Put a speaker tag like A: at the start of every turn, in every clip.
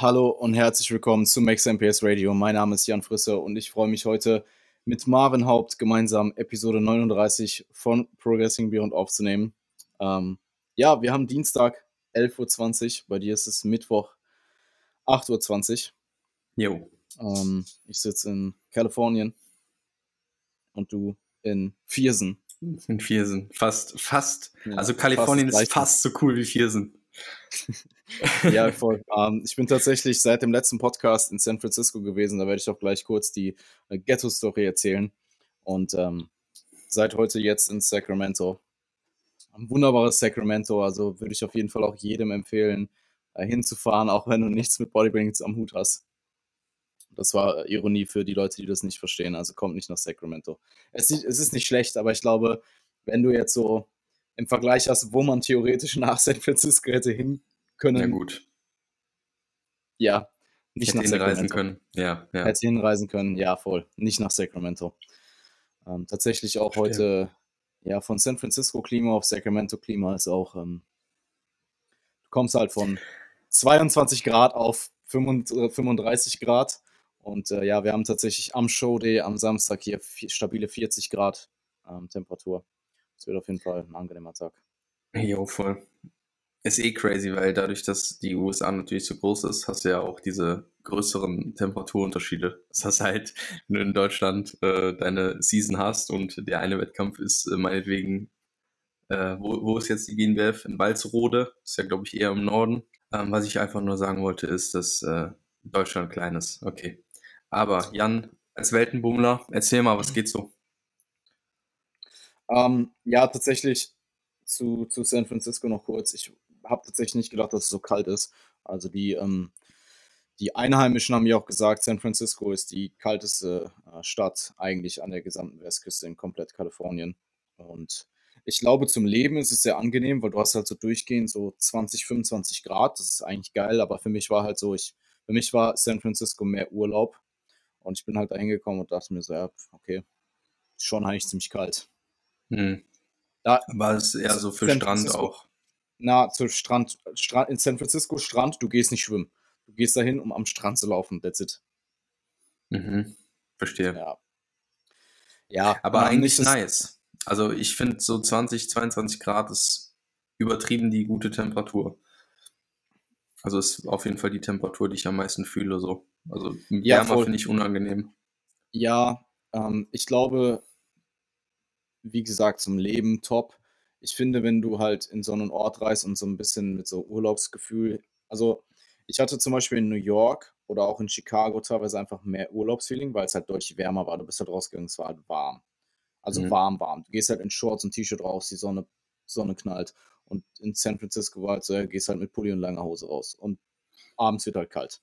A: Hallo und herzlich willkommen zu Max MPS Radio. Mein Name ist Jan Frisse und ich freue mich heute mit Marvin Haupt gemeinsam Episode 39 von Progressing Beyond aufzunehmen. Ähm, ja, wir haben Dienstag 11.20 Uhr, bei dir ist es Mittwoch 8.20 Uhr. Jo. Ähm, ich sitze in Kalifornien und du in Viersen.
B: In Viersen, fast, fast. Ja, also Kalifornien fast ist fast so cool wie Viersen.
A: ja, voll. Ähm, ich bin tatsächlich seit dem letzten Podcast in San Francisco gewesen. Da werde ich auch gleich kurz die äh, Ghetto-Story erzählen. Und ähm, seit heute jetzt in Sacramento. Ein wunderbares Sacramento. Also würde ich auf jeden Fall auch jedem empfehlen, äh, hinzufahren, auch wenn du nichts mit Bodybuilding am Hut hast. Das war Ironie für die Leute, die das nicht verstehen. Also kommt nicht nach Sacramento. Es, es ist nicht schlecht, aber ich glaube, wenn du jetzt so im Vergleich hast, wo man theoretisch nach San Francisco hätte hin können. Ja,
B: gut.
A: Ja,
B: nicht hätte nach Sacramento. hinreisen können. Ja, ja.
A: Hätte hinreisen können, ja, voll. Nicht nach Sacramento. Ähm, tatsächlich auch Stimmt. heute, ja, von San Francisco Klima auf Sacramento Klima ist auch, ähm, du kommst halt von 22 Grad auf 35 Grad und äh, ja, wir haben tatsächlich am Showday am Samstag hier stabile 40 Grad ähm, Temperatur. Es wird auf jeden Fall ein angenehmer Tag.
B: Jo, voll. Ist eh crazy, weil dadurch, dass die USA natürlich so groß ist, hast du ja auch diese größeren Temperaturunterschiede. Das heißt halt, wenn du in Deutschland äh, deine Season hast und der eine Wettkampf ist äh, meinetwegen, äh, wo, wo ist jetzt die GNBF? In Walsrode, ist ja glaube ich eher im Norden. Ähm, was ich einfach nur sagen wollte, ist, dass äh, Deutschland klein ist. Okay. Aber Jan, als Weltenbummler, erzähl mal, was geht so?
A: Ähm, ja, tatsächlich zu, zu San Francisco noch kurz. Ich habe tatsächlich nicht gedacht, dass es so kalt ist. Also die, ähm, die Einheimischen haben mir auch gesagt, San Francisco ist die kalteste äh, Stadt eigentlich an der gesamten Westküste in komplett Kalifornien. Und ich glaube, zum Leben ist es sehr angenehm, weil du hast halt so durchgehend so 20, 25 Grad. Das ist eigentlich geil, aber für mich war halt so, ich, für mich war San Francisco mehr Urlaub. Und ich bin halt da hingekommen und dachte mir so, ja, okay, schon eigentlich ziemlich kalt.
B: Hm. Da, War es eher so für San Strand auch?
A: Na, zu Strand, Strand, in San Francisco Strand, du gehst nicht schwimmen. Du gehst dahin, um am Strand zu laufen. That's it.
B: Mhm. Verstehe.
A: Ja.
B: Ja, aber eigentlich nice. Also ich finde so 20, 22 Grad ist übertrieben die gute Temperatur. Also ist auf jeden Fall die Temperatur, die ich am meisten fühle. So. Also ja, wärmer finde ich unangenehm.
A: Ja, ähm, ich glaube, wie gesagt, zum Leben top. Ich finde, wenn du halt in so einen Ort reist und so ein bisschen mit so Urlaubsgefühl, also ich hatte zum Beispiel in New York oder auch in Chicago teilweise einfach mehr Urlaubsfeeling, weil es halt deutlich wärmer war. Du bist halt rausgegangen, es war halt warm. Also mhm. warm, warm. Du gehst halt in Shorts und T-Shirt raus, die Sonne, Sonne knallt. Und in San Francisco war halt so, ja, gehst halt mit Pulli und langer Hose raus. Und abends wird halt kalt.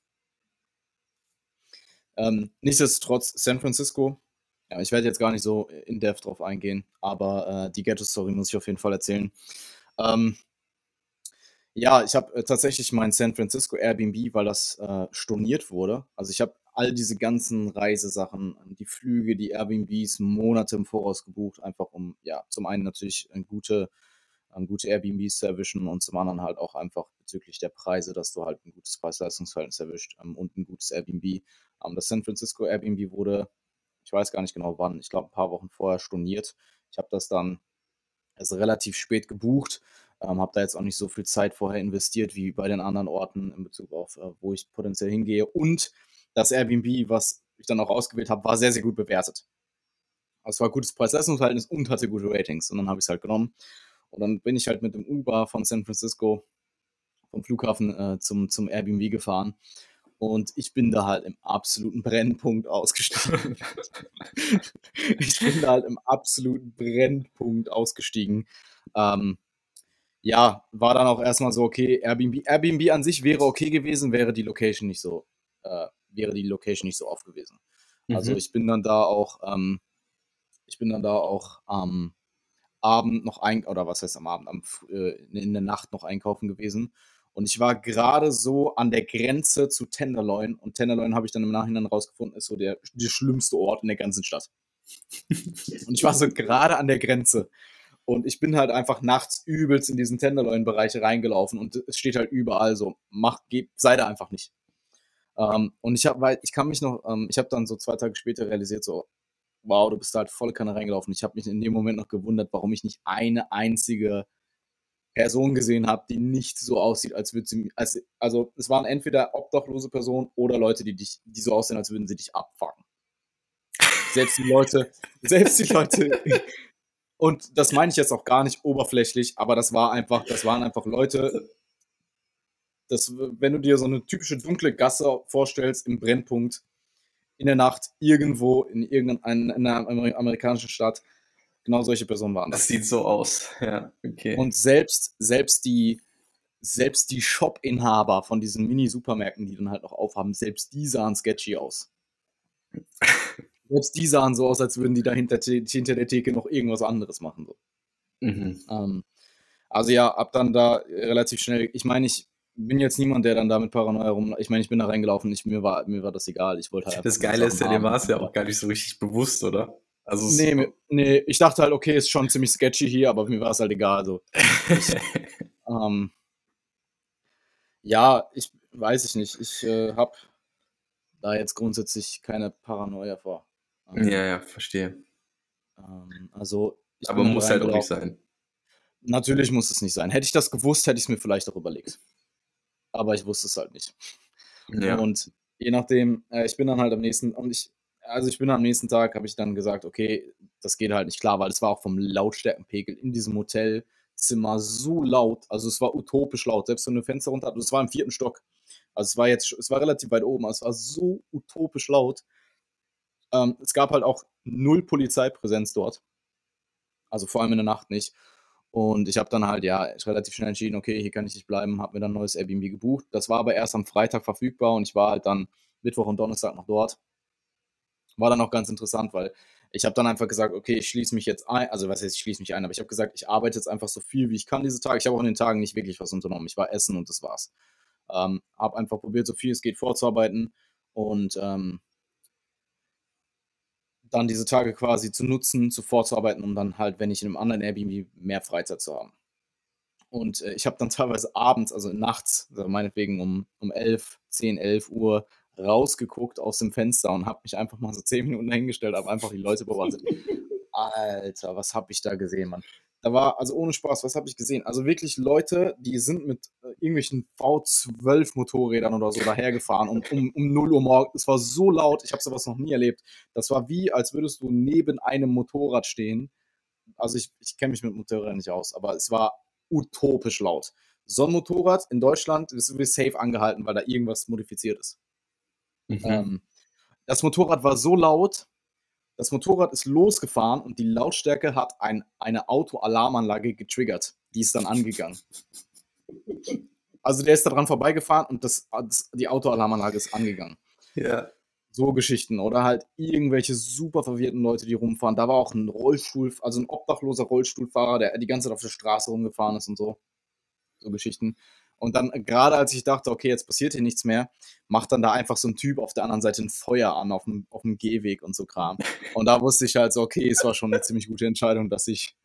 A: Ähm, nichtsdestotrotz, San Francisco ja, ich werde jetzt gar nicht so in depth drauf eingehen, aber äh, die Ghetto-Story muss ich auf jeden Fall erzählen. Ähm, ja, ich habe äh, tatsächlich mein San Francisco Airbnb, weil das äh, storniert wurde. Also ich habe all diese ganzen Reisesachen, die Flüge, die Airbnbs Monate im Voraus gebucht, einfach um, ja, zum einen natürlich gute, gute Airbnbs zu erwischen und zum anderen halt auch einfach bezüglich der Preise, dass du halt ein gutes Preis-Leistungsverhältnis erwischt ähm, und ein gutes Airbnb. Ähm, das San Francisco Airbnb wurde ich weiß gar nicht genau wann, ich glaube ein paar Wochen vorher storniert. Ich habe das dann also relativ spät gebucht, ähm, habe da jetzt auch nicht so viel Zeit vorher investiert wie bei den anderen Orten in Bezug auf, äh, wo ich potenziell hingehe. Und das Airbnb, was ich dann auch ausgewählt habe, war sehr, sehr gut bewertet. Es war gutes Preis-Leistungsverhältnis und hatte gute Ratings. Und dann habe ich es halt genommen. Und dann bin ich halt mit dem Uber von San Francisco vom Flughafen äh, zum, zum Airbnb gefahren. Und ich bin da halt im absoluten Brennpunkt ausgestiegen. ich bin da halt im absoluten Brennpunkt ausgestiegen. Ähm, ja, war dann auch erstmal so, okay, Airbnb, Airbnb an sich wäre okay gewesen, wäre die Location nicht so, äh, wäre die Location nicht so oft gewesen. Also mhm. ich bin dann da auch, ähm, ich bin dann da auch am Abend noch ein, oder was heißt am Abend, am, äh, in der Nacht noch einkaufen gewesen und ich war gerade so an der Grenze zu Tenderloin. Und Tenderloin habe ich dann im Nachhinein rausgefunden, ist so der, der schlimmste Ort in der ganzen Stadt. und ich war so gerade an der Grenze. Und ich bin halt einfach nachts übelst in diesen Tenderloin-Bereich reingelaufen. Und es steht halt überall so, mach, geh, sei da einfach nicht. Ähm, und ich habe, ich kann mich noch, ähm, ich habe dann so zwei Tage später realisiert, so, wow, du bist halt volle Kanne reingelaufen. Ich habe mich in dem Moment noch gewundert, warum ich nicht eine einzige Person gesehen habe, die nicht so aussieht, als würde sie, als, also es waren entweder obdachlose Personen oder Leute, die dich, die so aussehen, als würden sie dich abfangen. Selbst die Leute, selbst die Leute, und das meine ich jetzt auch gar nicht oberflächlich, aber das war einfach, das waren einfach Leute, das, wenn du dir so eine typische dunkle Gasse vorstellst im Brennpunkt in der Nacht irgendwo in irgendeiner amerikanischen Stadt, Genau solche Personen waren
B: das. Das sieht so aus, ja, okay.
A: Und selbst, selbst die, selbst die Shop-Inhaber von diesen Mini-Supermärkten, die dann halt noch aufhaben, selbst die sahen sketchy aus. selbst die sahen so aus, als würden die da hinter, hinter der Theke noch irgendwas anderes machen. So. Mhm. Ähm, also ja, ab dann da relativ schnell, ich meine, ich bin jetzt niemand, der dann da mit Paranoia rum, ich meine, ich bin da reingelaufen, ich, mir, war, mir war das egal, ich wollte
B: halt Das Geile ist ja, dir war es ja auch gar nicht so richtig bewusst, oder?
A: Also nee, nee, ich dachte halt, okay, ist schon ziemlich sketchy hier, aber mir war es halt egal. So. ich, ähm, ja, ich weiß ich nicht. Ich äh, habe da jetzt grundsätzlich keine Paranoia vor.
B: Ähm, ja, ja, verstehe.
A: Ähm, also,
B: aber muss halt auch nicht sein.
A: Natürlich muss es nicht sein. Hätte ich das gewusst, hätte ich es mir vielleicht auch überlegt. Aber ich wusste es halt nicht. Ja. Und je nachdem, äh, ich bin dann halt am nächsten, und ich, also ich bin am nächsten Tag, habe ich dann gesagt, okay, das geht halt nicht klar, weil es war auch vom Lautstärkenpegel in diesem Hotelzimmer so laut, also es war utopisch laut, selbst wenn du Fenster runter hattest, es war im vierten Stock, also es war jetzt, es war relativ weit oben, also es war so utopisch laut. Ähm, es gab halt auch null Polizeipräsenz dort, also vor allem in der Nacht nicht. Und ich habe dann halt ja relativ schnell entschieden, okay, hier kann ich nicht bleiben, habe mir dann ein neues Airbnb gebucht. Das war aber erst am Freitag verfügbar und ich war halt dann Mittwoch und Donnerstag noch dort war dann auch ganz interessant, weil ich habe dann einfach gesagt, okay, ich schließe mich jetzt ein, also was heißt, ich schließe mich ein, aber ich habe gesagt, ich arbeite jetzt einfach so viel, wie ich kann diese Tage. Ich habe auch in den Tagen nicht wirklich was unternommen. Ich war essen und das war's. Ähm, habe einfach probiert, so viel es geht vorzuarbeiten und ähm, dann diese Tage quasi zu nutzen, zu vorzuarbeiten, um dann halt, wenn ich in einem anderen Airbnb mehr Freizeit zu haben. Und äh, ich habe dann teilweise abends, also nachts, also meinetwegen um, um 11, 10, 11 Uhr, rausgeguckt aus dem Fenster und habe mich einfach mal so zehn Minuten dahingestellt, habe einfach die Leute beobachtet. Alter, was habe ich da gesehen, Mann? Da war, also ohne Spaß, was habe ich gesehen? Also wirklich Leute, die sind mit äh, irgendwelchen V12 Motorrädern oder so dahergefahren um, um, um 0 Uhr morgens. Es war so laut, ich habe sowas noch nie erlebt. Das war wie, als würdest du neben einem Motorrad stehen. Also ich, ich kenne mich mit Motorrädern nicht aus, aber es war utopisch laut. So ein Motorrad in Deutschland ist safe angehalten, weil da irgendwas modifiziert ist. Mhm. Ähm, das Motorrad war so laut, das Motorrad ist losgefahren und die Lautstärke hat ein, eine Autoalarmanlage getriggert. Die ist dann angegangen. Also der ist da dran vorbeigefahren und das, das, die Autoalarmanlage ist angegangen.
B: Ja.
A: So Geschichten. Oder halt irgendwelche super verwirrten Leute, die rumfahren. Da war auch ein Rollstuhl, also ein obdachloser Rollstuhlfahrer, der die ganze Zeit auf der Straße rumgefahren ist und so. So Geschichten. Und dann, gerade als ich dachte, okay, jetzt passiert hier nichts mehr, macht dann da einfach so ein Typ auf der anderen Seite ein Feuer an, auf dem, auf dem Gehweg und so Kram. Und da wusste ich halt so, okay, es war schon eine ziemlich gute Entscheidung, dass ich.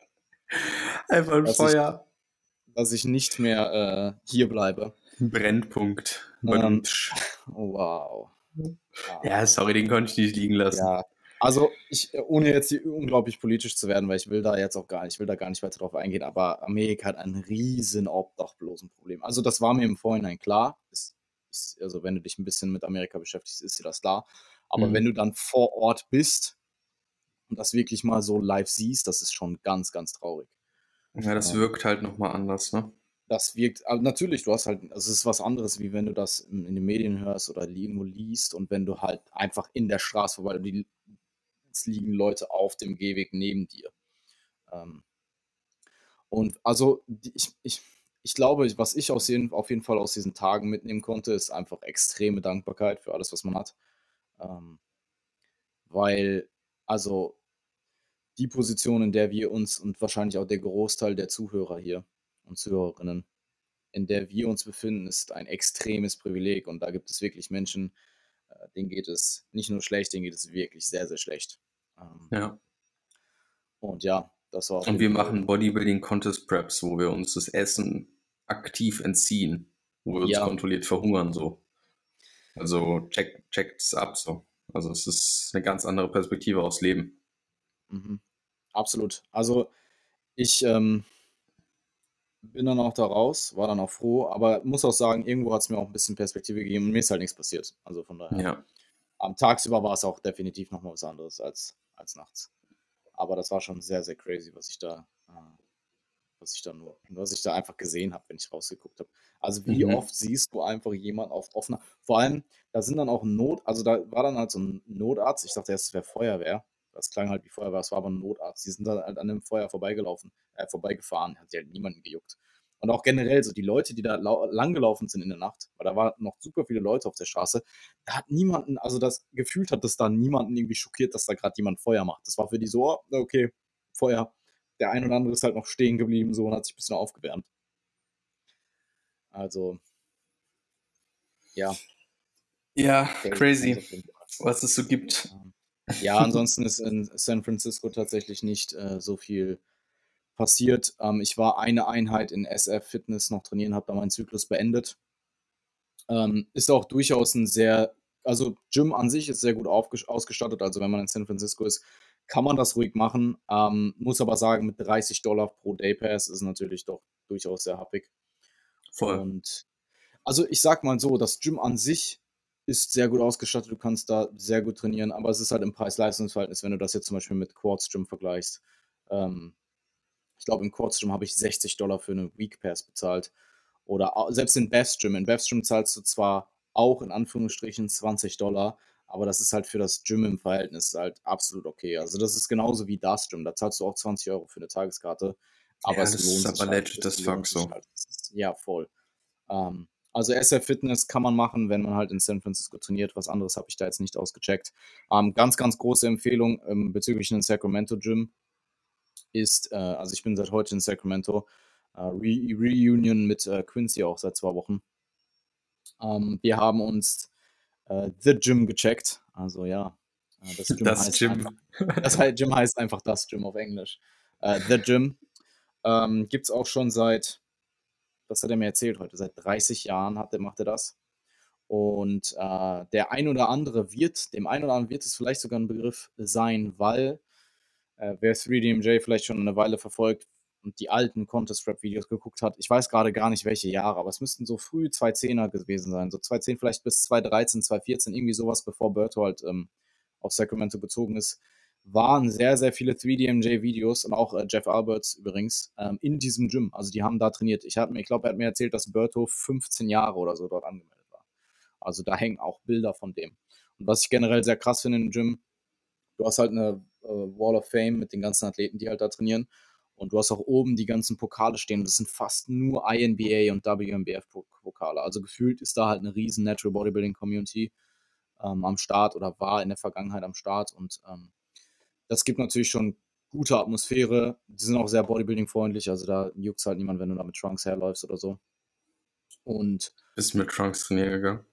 B: Einfach ein Feuer.
A: Ich, dass ich nicht mehr äh, hier bleibe.
B: Brennpunkt.
A: Ähm, oh, wow.
B: Ja, sorry, den konnte ich nicht liegen lassen. Ja,
A: also, ich, ohne jetzt hier unglaublich politisch zu werden, weil ich will da jetzt auch gar nicht, ich will da gar nicht weiter drauf eingehen, aber Amerika hat ein riesen Obdachlosenproblem. Also, das war mir im Vorhinein klar. Ist, ist, also, wenn du dich ein bisschen mit Amerika beschäftigst, ist dir das klar. Aber mhm. wenn du dann vor Ort bist und das wirklich mal so live siehst, das ist schon ganz, ganz traurig.
B: Ja, das ja. wirkt halt nochmal anders, ne?
A: Das wirkt, also natürlich, du hast halt, also es ist was anderes, wie wenn du das in, in den Medien hörst oder irgendwo liest und wenn du halt einfach in der Straße vorbei, die es liegen Leute auf dem Gehweg neben dir. Ähm, und also ich, ich, ich glaube, was ich aus jeden, auf jeden Fall aus diesen Tagen mitnehmen konnte, ist einfach extreme Dankbarkeit für alles, was man hat. Ähm, weil, also die Position, in der wir uns und wahrscheinlich auch der Großteil der Zuhörer hier und Zuhörerinnen, in der wir uns befinden, ist ein extremes Privileg. Und da gibt es wirklich Menschen, denen geht es nicht nur schlecht, denen geht es wirklich sehr, sehr schlecht.
B: Ähm, ja.
A: Und ja, das war.
B: Und wir machen Bodybuilding Contest Preps, wo wir uns das Essen aktiv entziehen, wo wir uns ja. kontrolliert verhungern, so. Also check, checkt's ab so. Also es ist eine ganz andere Perspektive aufs Leben.
A: Mhm. Absolut. Also ich ähm, bin dann auch da raus, war dann auch froh, aber muss auch sagen, irgendwo hat es mir auch ein bisschen Perspektive gegeben und mir ist halt nichts passiert. Also von daher.
B: Ja.
A: Am Tagsüber war es auch definitiv nochmal was anderes als, als nachts. Aber das war schon sehr, sehr crazy, was ich da, äh, was ich da nur, was ich da einfach gesehen habe, wenn ich rausgeguckt habe. Also wie
B: Mhm.
A: oft siehst du einfach jemanden auf offener, vor allem, da sind dann auch Not, also da war dann halt so ein Notarzt, ich dachte erst, es wäre Feuerwehr. Das klang halt wie Feuerwehr, es war aber ein Notarzt. Die sind dann halt an dem Feuer vorbeigelaufen, äh, vorbeigefahren, hat sich halt niemanden gejuckt. Und auch generell so die Leute, die da lau- langgelaufen sind in der Nacht, weil da waren noch super viele Leute auf der Straße, da hat niemanden, also das gefühlt hat das da niemanden irgendwie schockiert, dass da gerade jemand Feuer macht. Das war für die so, oh, okay, Feuer. Der ein oder andere ist halt noch stehen geblieben so und hat sich ein bisschen aufgewärmt. Also, ja,
B: Ja,
A: crazy
B: was es so gibt.
A: Ja, ansonsten ist in San Francisco tatsächlich nicht äh, so viel passiert. Ähm, ich war eine Einheit in SF Fitness noch trainieren, habe da meinen Zyklus beendet. Ähm, ist auch durchaus ein sehr, also Gym an sich ist sehr gut ausgestattet. Also wenn man in San Francisco ist, kann man das ruhig machen. Ähm, muss aber sagen, mit 30 Dollar pro Day Pass ist natürlich doch durchaus sehr happig.
B: Voll.
A: Und also ich sag mal so, das Gym an sich ist sehr gut ausgestattet, du kannst da sehr gut trainieren, aber es ist halt im Preis-Leistungs-Verhältnis, wenn du das jetzt zum Beispiel mit Quartz Gym vergleichst. Ähm, ich glaube, im Quartz Gym habe ich 60 Dollar für eine Week Pass bezahlt. Oder selbst in Best Gym. In Best Gym zahlst du zwar auch in Anführungsstrichen 20 Dollar, aber das ist halt für das Gym im Verhältnis halt absolut okay. Also das ist genauso wie das Gym. Da zahlst du auch 20 Euro für eine Tageskarte. Aber
B: Ja,
A: es
B: das
A: lohnt
B: ist
A: sich
B: aber
A: halt.
B: legit
A: Es
B: as fuck so.
A: halt. Ja, voll. Ähm, also SF Fitness kann man machen, wenn man halt in San Francisco trainiert. Was anderes habe ich da jetzt nicht ausgecheckt. Ähm, ganz, ganz große Empfehlung ähm, bezüglich einem Sacramento Gym ist, äh, also ich bin seit heute in Sacramento, äh, Re Reunion mit äh, Quincy auch seit zwei Wochen. Ähm, wir haben uns äh, The Gym gecheckt. Also ja, äh, das Gym
B: Das
A: heißt einfach,
B: Gym.
A: das heißt, Gym heißt einfach das Gym auf Englisch. Äh, The Gym ähm, gibt es auch schon seit, was hat er mir erzählt heute, seit 30 Jahren hat, macht er das. Und äh, der ein oder andere wird, dem ein oder anderen wird es vielleicht sogar ein Begriff sein, weil äh, wer 3DMJ vielleicht schon eine Weile verfolgt und die alten Contest-Rap-Videos geguckt hat, ich weiß gerade gar nicht welche Jahre, aber es müssten so früh 2010er gewesen sein, so 2010 vielleicht bis 2013, 2014, irgendwie sowas, bevor Berto halt ähm, auf Sacramento gezogen ist, waren sehr, sehr viele 3DMJ-Videos und auch äh, Jeff Alberts übrigens ähm, in diesem Gym. Also die haben da trainiert. Ich, ich glaube, er hat mir erzählt, dass Berto 15 Jahre oder so dort angemeldet war. Also da hängen auch Bilder von dem. Und was ich generell sehr krass finde im Gym, du hast halt eine äh, Wall of Fame mit den ganzen Athleten, die halt da trainieren. Und du hast auch oben die ganzen Pokale stehen. Das sind fast nur INBA und WNBF-Pokale. Also gefühlt ist da halt eine riesen Natural Bodybuilding Community ähm, am Start oder war in der Vergangenheit am Start. Und ähm, das gibt natürlich schon gute Atmosphäre. Die sind auch sehr Bodybuilding-freundlich. Also da juckt halt niemand, wenn du da mit Trunks herläufst oder so. Und
B: Bist du mit Trunks trainieren gegangen?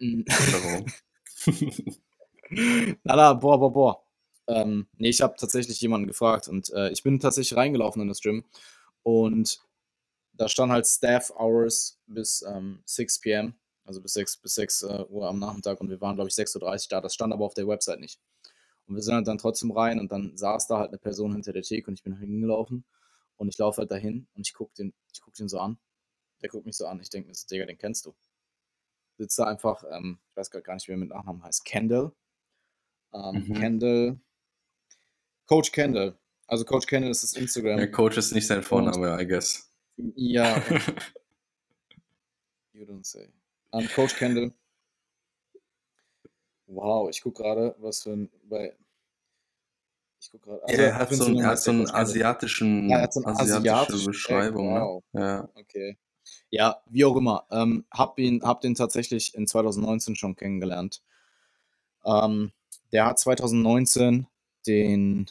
B: Oder warum?
A: na, na, boah, boah, boah. Ähm, nee, ich habe tatsächlich jemanden gefragt und äh, ich bin tatsächlich reingelaufen in das Gym und da stand halt Staff Hours bis ähm, 6 p.m., also bis 6, bis 6 äh, Uhr am Nachmittag und wir waren, glaube ich, 6.30 Uhr da. Das stand aber auf der Website nicht. Und wir sind halt dann trotzdem rein und dann saß da halt eine Person hinter der Theke und ich bin hingelaufen und ich laufe halt dahin und ich gucke den, ich guck den so an. Der guckt mich so an. Ich denke mir, so, Digga, den kennst du. Sitzt da einfach, ähm, ich weiß gar nicht, wie er mit Nachnamen heißt, Kendall. Ähm,
B: Mhm.
A: Kendall, Coach Kendall. Also Coach Kendall ist das Instagram.
B: Der Coach ist nicht sein Vorname, I guess.
A: Ja, you don't say. Ähm, Coach Kendall. Wow, ich gucke gerade, was für ein. Bei, ich gucke gerade.
B: Ja, er hat so, einen, er hat so einen asiatischen,
A: Ja, hat so einen
B: asiatische
A: asiatischen
B: Beschreibung,
A: Tag, wow.
B: ne? Ja.
A: Okay. Ja, wie auch immer. Ähm, hab ihn, hab den tatsächlich in 2019 schon kennengelernt. Ähm, der hat 2019 den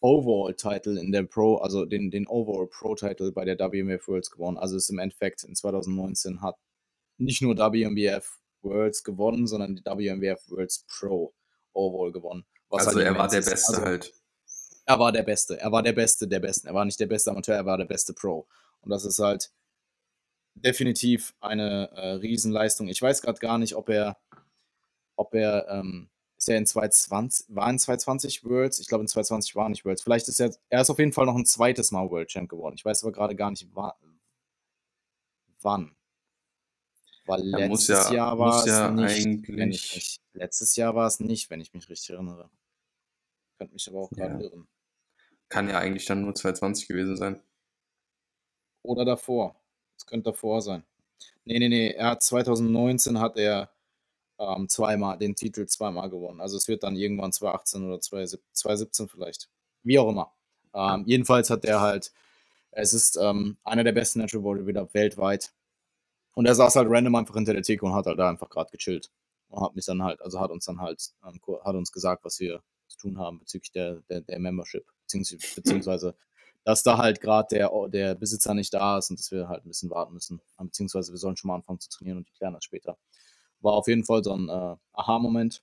A: Overall-Title in der Pro, also den, den Overall Pro-Title bei der WMF Worlds gewonnen. Also ist im Endeffekt in 2019 hat nicht nur WMBF Worlds gewonnen, sondern die WMBF Worlds Pro Overall gewonnen. was
B: Also
A: halt
B: er war der
A: ist.
B: Beste
A: Also,
B: halt.
A: er war der Beste. Er war der Beste der Besten. Er war nicht der beste Amateur, er war der beste Pro. Und das ist halt definitiv eine äh, Riesenleistung. Ich weiß gerade gar nicht, ob er ob er, ähm, ist er in 2020, war in 2020 Worlds? Ich glaube in 2020 war nicht Worlds. Vielleicht ist er, er ist auf jeden Fall noch ein zweites Mal World Champ geworden. Ich weiß aber gerade gar nicht wann. Weil
B: Ja,
A: letztes
B: ja,
A: Jahr war es
B: ja
A: nicht, wenn ich
B: eigentlich,
A: mich, letztes Jahr war es nicht, wenn ich mich richtig erinnere. Könnte mich aber auch gerade
B: ja,
A: irren.
B: kann ja eigentlich dann nur 220 gewesen sein.
A: Oder davor. Es könnte davor sein. Nee, nee, nee. Er hat 2019 hat er ähm, zweimal den Titel zweimal gewonnen. Also es wird dann irgendwann 2018 oder 2017 vielleicht. Wie auch immer. Ähm, jedenfalls hat er halt, es ist ähm, einer der besten Natural Bodybuilder weltweit. Und er saß halt random einfach hinter der Theke und hat halt da einfach gerade gechillt. Und hat mich dann halt, also hat uns dann halt, ähm, hat uns gesagt, was wir zu tun haben bezüglich der, der, der Membership. Beziehungsweise, beziehungsweise dass da halt gerade der, der Besitzer nicht da ist und dass wir halt ein bisschen warten müssen. Beziehungsweise wir sollen schon mal anfangen zu trainieren und die klären das später. War auf jeden Fall so ein äh, Aha-Moment.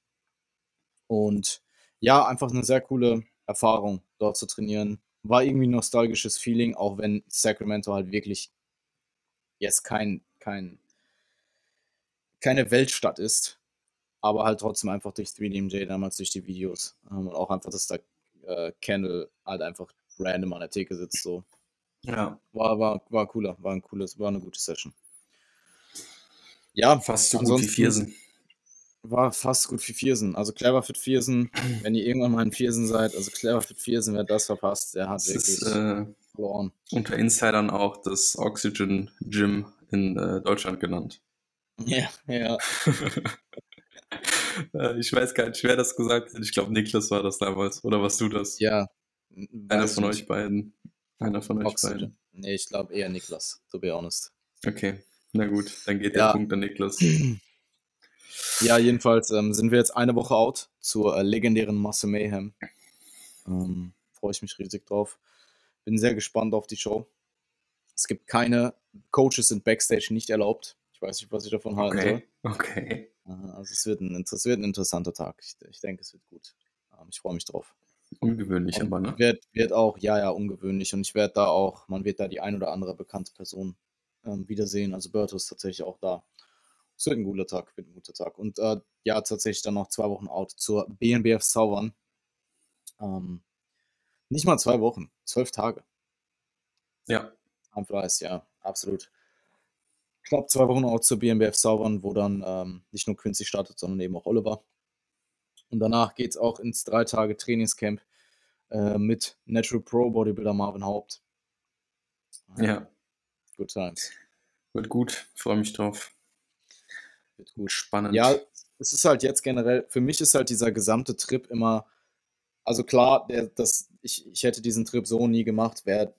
A: Und ja, einfach eine sehr coole Erfahrung, dort zu trainieren. War irgendwie ein nostalgisches Feeling, auch wenn Sacramento halt wirklich jetzt kein, kein, keine Weltstadt ist, aber halt trotzdem einfach durch 3DMJ damals durch die Videos ähm, und auch einfach, dass da äh, Kendall halt einfach random an der Theke sitzt, so.
B: Ja,
A: War, war, war cooler, war ein cooles, war eine gute Session. Ja,
B: fast so gut wie Viersen.
A: War fast gut wie Viersen. Also Cleverfit Viersen, wenn ihr irgendwann mal in Viersen seid, also Cleverfit Viersen, wer das verpasst, der hat
B: ist
A: wirklich
B: äh,
A: verloren.
B: unter Insidern auch das Oxygen Gym in äh, Deutschland genannt.
A: Ja, ja.
B: Äh, ich weiß gar nicht, wer das gesagt hat. Ich glaube, Niklas war das damals. Oder warst du das?
A: Ja,
B: Einer von
A: ich
B: euch
A: nicht.
B: beiden. Einer von euch
A: Oxygen.
B: beiden.
A: Nee, ich glaube eher Niklas, to be honest.
B: Okay, na gut, dann geht der
A: Ja,
B: Punkt an Niklas.
A: ja jedenfalls ähm, sind wir jetzt eine Woche out zur äh, legendären Masse Mayhem. Ähm, Freue ich mich riesig drauf. Bin sehr gespannt auf die Show. Es gibt keine Coaches sind Backstage nicht erlaubt. Ich weiß nicht, was ich davon halten soll.
B: Okay, okay.
A: Äh, Also es wird ein, es wird ein interessanter Tag. Ich, ich denke, es wird gut. Ähm, Ich freue mich drauf.
B: Ungewöhnlich
A: Und
B: aber, ne?
A: wird, wird auch, ja, ja, ungewöhnlich. Und ich werde da auch, man wird da die ein oder andere bekannte Person ähm, wiedersehen. Also Berto ist tatsächlich auch da. Es wird ein guter Tag, wird ein guter Tag. Und äh, ja, tatsächlich dann noch zwei Wochen out zur BNBF Zaubern. Ähm, nicht mal zwei Wochen, zwölf Tage.
B: Ja,
A: Am Fleiß, ja, absolut. Knapp zwei Wochen out zur BNBF Zaubern, wo dann ähm, nicht nur Quincy startet, sondern eben auch Oliver. Und danach geht es auch ins drei Tage Trainingscamp äh, mit Natural Pro Bodybuilder Marvin Haupt.
B: Ja,
A: Good times.
B: wird gut. Freue mich drauf.
A: Wird gut.
B: Spannend.
A: Ja, es ist halt jetzt generell, für mich ist halt dieser gesamte Trip immer, also klar, der, das, ich, ich hätte diesen Trip so nie gemacht, wär,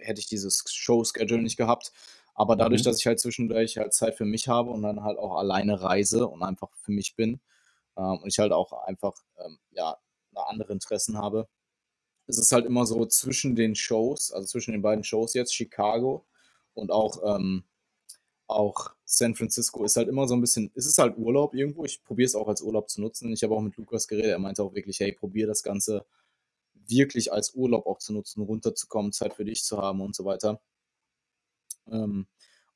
A: hätte ich dieses Show-Schedule nicht gehabt. Aber dadurch,
B: Mhm.
A: dass ich halt zwischendurch halt Zeit für mich habe und dann halt auch alleine reise und einfach für mich bin ähm, und ich halt auch einfach ähm, ja, andere Interessen habe, ist es halt immer so zwischen den Shows, also zwischen den beiden Shows jetzt, Chicago und auch, ähm, auch San Francisco, ist halt immer so ein bisschen, es ist halt Urlaub irgendwo. Ich probiere es auch als Urlaub zu nutzen. Ich habe auch mit Lukas geredet, er meinte auch wirklich, hey, probier das Ganze wirklich als Urlaub auch zu nutzen, runterzukommen, Zeit für dich zu haben und so weiter. Ähm,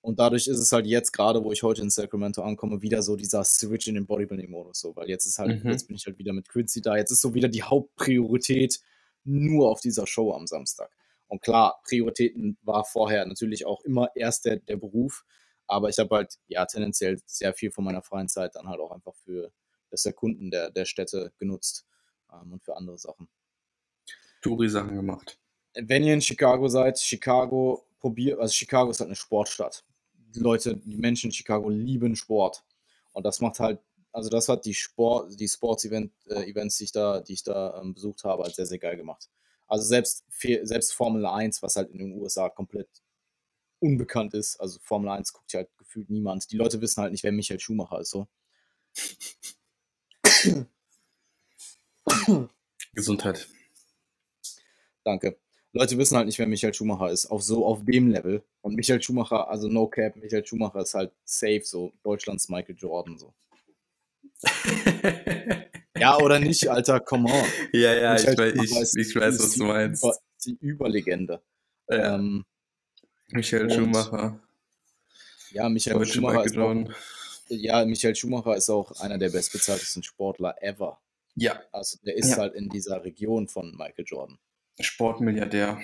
A: und dadurch ist es halt jetzt gerade, wo ich heute in Sacramento ankomme, wieder so dieser Switch in den Bodybuilding-Modus. So, weil jetzt ist halt,
B: Mhm.
A: jetzt bin ich halt wieder mit Quincy da. Jetzt ist so wieder die Hauptpriorität nur auf dieser Show am Samstag. Und klar, Prioritäten war vorher natürlich auch immer erst der, der Beruf, aber ich habe halt ja tendenziell sehr viel von meiner freien Zeit dann halt auch einfach für das Erkunden der, der Städte genutzt ähm, und für andere Sachen.
B: Touri-Sachen gemacht.
A: Wenn ihr in Chicago seid, Chicago probiert, also Chicago ist halt eine Sportstadt. Die Leute, die Menschen in Chicago lieben Sport. Und das macht halt, also das hat die Sport, die Sports-Event, äh, die ich da, die ich da ähm, besucht habe, halt sehr, sehr geil gemacht. Also selbst, selbst Formel 1, was halt in den USA komplett unbekannt ist, also Formel 1 guckt ja halt gefühlt niemand. Die Leute wissen halt nicht, wer Michael Schumacher ist, so.
B: Gesundheit.
A: Danke. Leute wissen halt nicht, wer Michael Schumacher ist, auf so auf dem Level. Und Michael Schumacher, also no cap, Michael Schumacher ist halt safe, so Deutschlands Michael Jordan, so. Ja, oder nicht, Alter, come on.
B: ja, ja, ich,
A: Michael
B: weiß,
A: Schumacher
B: ich, ich weiß, was du meinst.
A: Die Überlegende.
B: Ja,
A: Ähm,
B: Michael
A: und
B: Schumacher,
A: ja, Michael
B: deutsche
A: Schumacher ist auch, ja, Michael Schumacher ist auch einer der bestbezahltesten Sportler ever.
B: Ja.
A: Also der ist
B: Ja.
A: halt in dieser Region von Michael Jordan.
B: Sportmilliardär.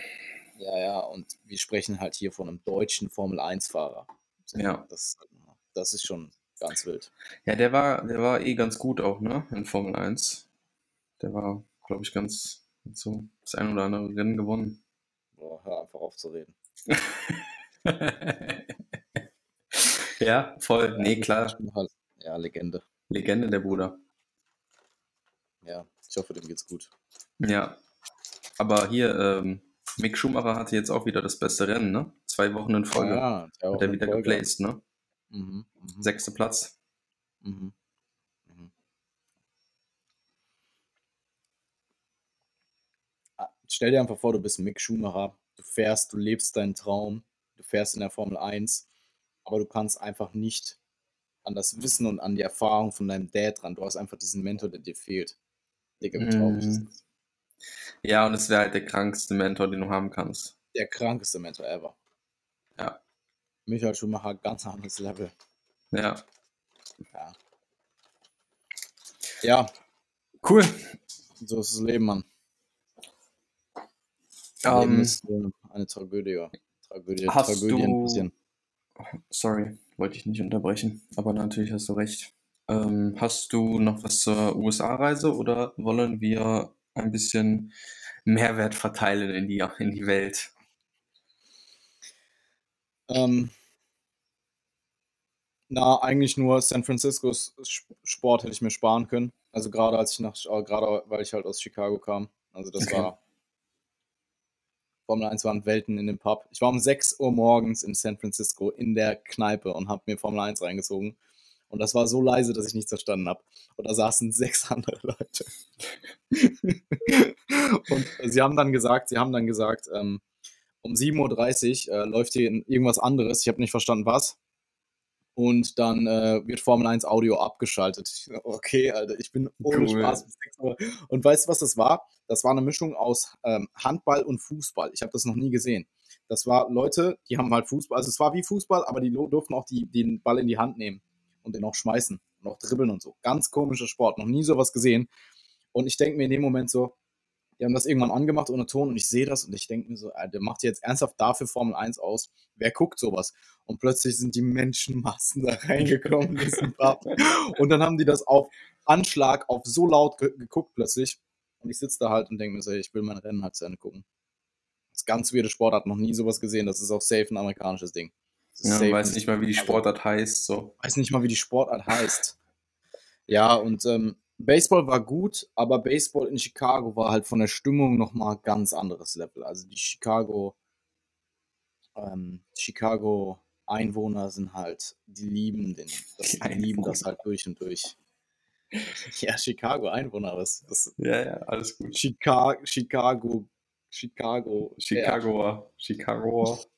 A: Ja, ja, und wir sprechen halt hier von einem deutschen Formel-1-Fahrer.
B: Ja.
A: Das, das ist schon ganz wild.
B: Ja, der war, der war eh ganz gut auch, ne? In Formel 1. Der war, glaube ich, ganz so das ein oder andere Rennen gewonnen.
A: Boah, hör einfach auf zu reden.
B: ja, voll. Nee, klar.
A: Halt, ja, Legende.
B: Legende der Bruder.
A: Ja, ich hoffe, dem geht's gut.
B: Ja. Aber hier, ähm, Mick Schumacher hatte jetzt auch wieder das beste Rennen, ne? Zwei Wochen in Folge.
A: Ja,
B: hat er wieder geplaced, ne?
A: Mhm, mhm,
B: Sechster Platz.
A: mhm. Stell dir einfach vor, du bist Mick Schumacher, du fährst, du lebst deinen Traum, du fährst in der Formel 1, aber du kannst einfach nicht an das Wissen und an die Erfahrung von deinem Dad ran. Du hast einfach diesen Mentor, der dir fehlt. Digga, wie traurig ist
B: Mhm.
A: das?
B: Ja, und es wäre halt der krankste Mentor, den du haben kannst.
A: Der krankeste Mentor ever.
B: Ja.
A: Michael Schumacher, ganz anderes Level.
B: Ja.
A: Ja. Ja,
B: Cool.
A: so ist das Leben, Mann. Leben
B: Ähm,
A: ist eine Tragödie. Tragödie
B: Hast
A: Tragödien
B: du-
A: passieren.
B: sorry, wollte ich nicht unterbrechen, aber natürlich hast du recht. Ähm, hast du noch was zur USA-Reise oder wollen wir ein bisschen Mehrwert verteilen in die, in die Welt?
A: Ähm, na, eigentlich nur San Franciscos Sp- Sport hätte ich mir sparen können. Also gerade als ich nach, äh, gerade weil ich halt aus Chicago kam. Also das
B: Okay.
A: war Formel 1 waren Welten in dem Pub. Ich war um 6 Uhr morgens in San Francisco in der Kneipe und habe mir Formel 1 reingezogen. Und das war so leise, dass ich nichts verstanden habe. Und da saßen sechs andere Leute. und sie haben dann gesagt, sie haben dann gesagt, ähm, um 7.30 Uhr äh, läuft hier irgendwas anderes. Ich habe nicht verstanden, was. Und dann äh, wird Formel 1 Audio abgeschaltet. Okay, Alter, ich bin ohne
B: Cool.
A: Spaß bis 6 Uhr. Und weißt du, was das war? Das war eine Mischung aus ähm, Handball und Fußball. Ich habe das noch nie gesehen. Das war Leute, die haben halt Fußball, also es war wie Fußball, aber die durften auch die, den Ball in die Hand nehmen und den auch schmeißen und auch dribbeln und so. Ganz komischer Sport, noch nie sowas gesehen. Und ich denke mir in dem Moment so, die haben das irgendwann angemacht ohne Ton und ich sehe das und ich denke mir so, Alter, der macht jetzt ernsthaft dafür Formel 1 aus. Wer guckt sowas? Und plötzlich sind die Menschenmassen da reingekommen. Und dann haben die das auf Anschlag, auf so laut ge geguckt plötzlich. Und ich sitze da halt und denke mir so, ich will mein Rennen halt zu Ende gucken. Das ist ganz weirde Sportart, noch nie sowas gesehen. Das ist auch safe ein amerikanisches Ding.
B: Ja, weiß nicht mal, wie die Sportart heißt. So.
A: weiß nicht mal, wie die Sportart heißt. Ja, und ähm, Baseball war gut, aber Baseball in Chicago war halt von der Stimmung nochmal ganz anderes Level. Also die Chicago, ähm, Chicago Einwohner sind halt, die lieben den, das,
B: Die
A: die lieben das halt durch und durch. Ja, Chicago Einwohner, was, was
B: Ja, ja, alles gut.
A: Chicago, Chicago, Chicago,
B: Chicagoer, Chicagoer.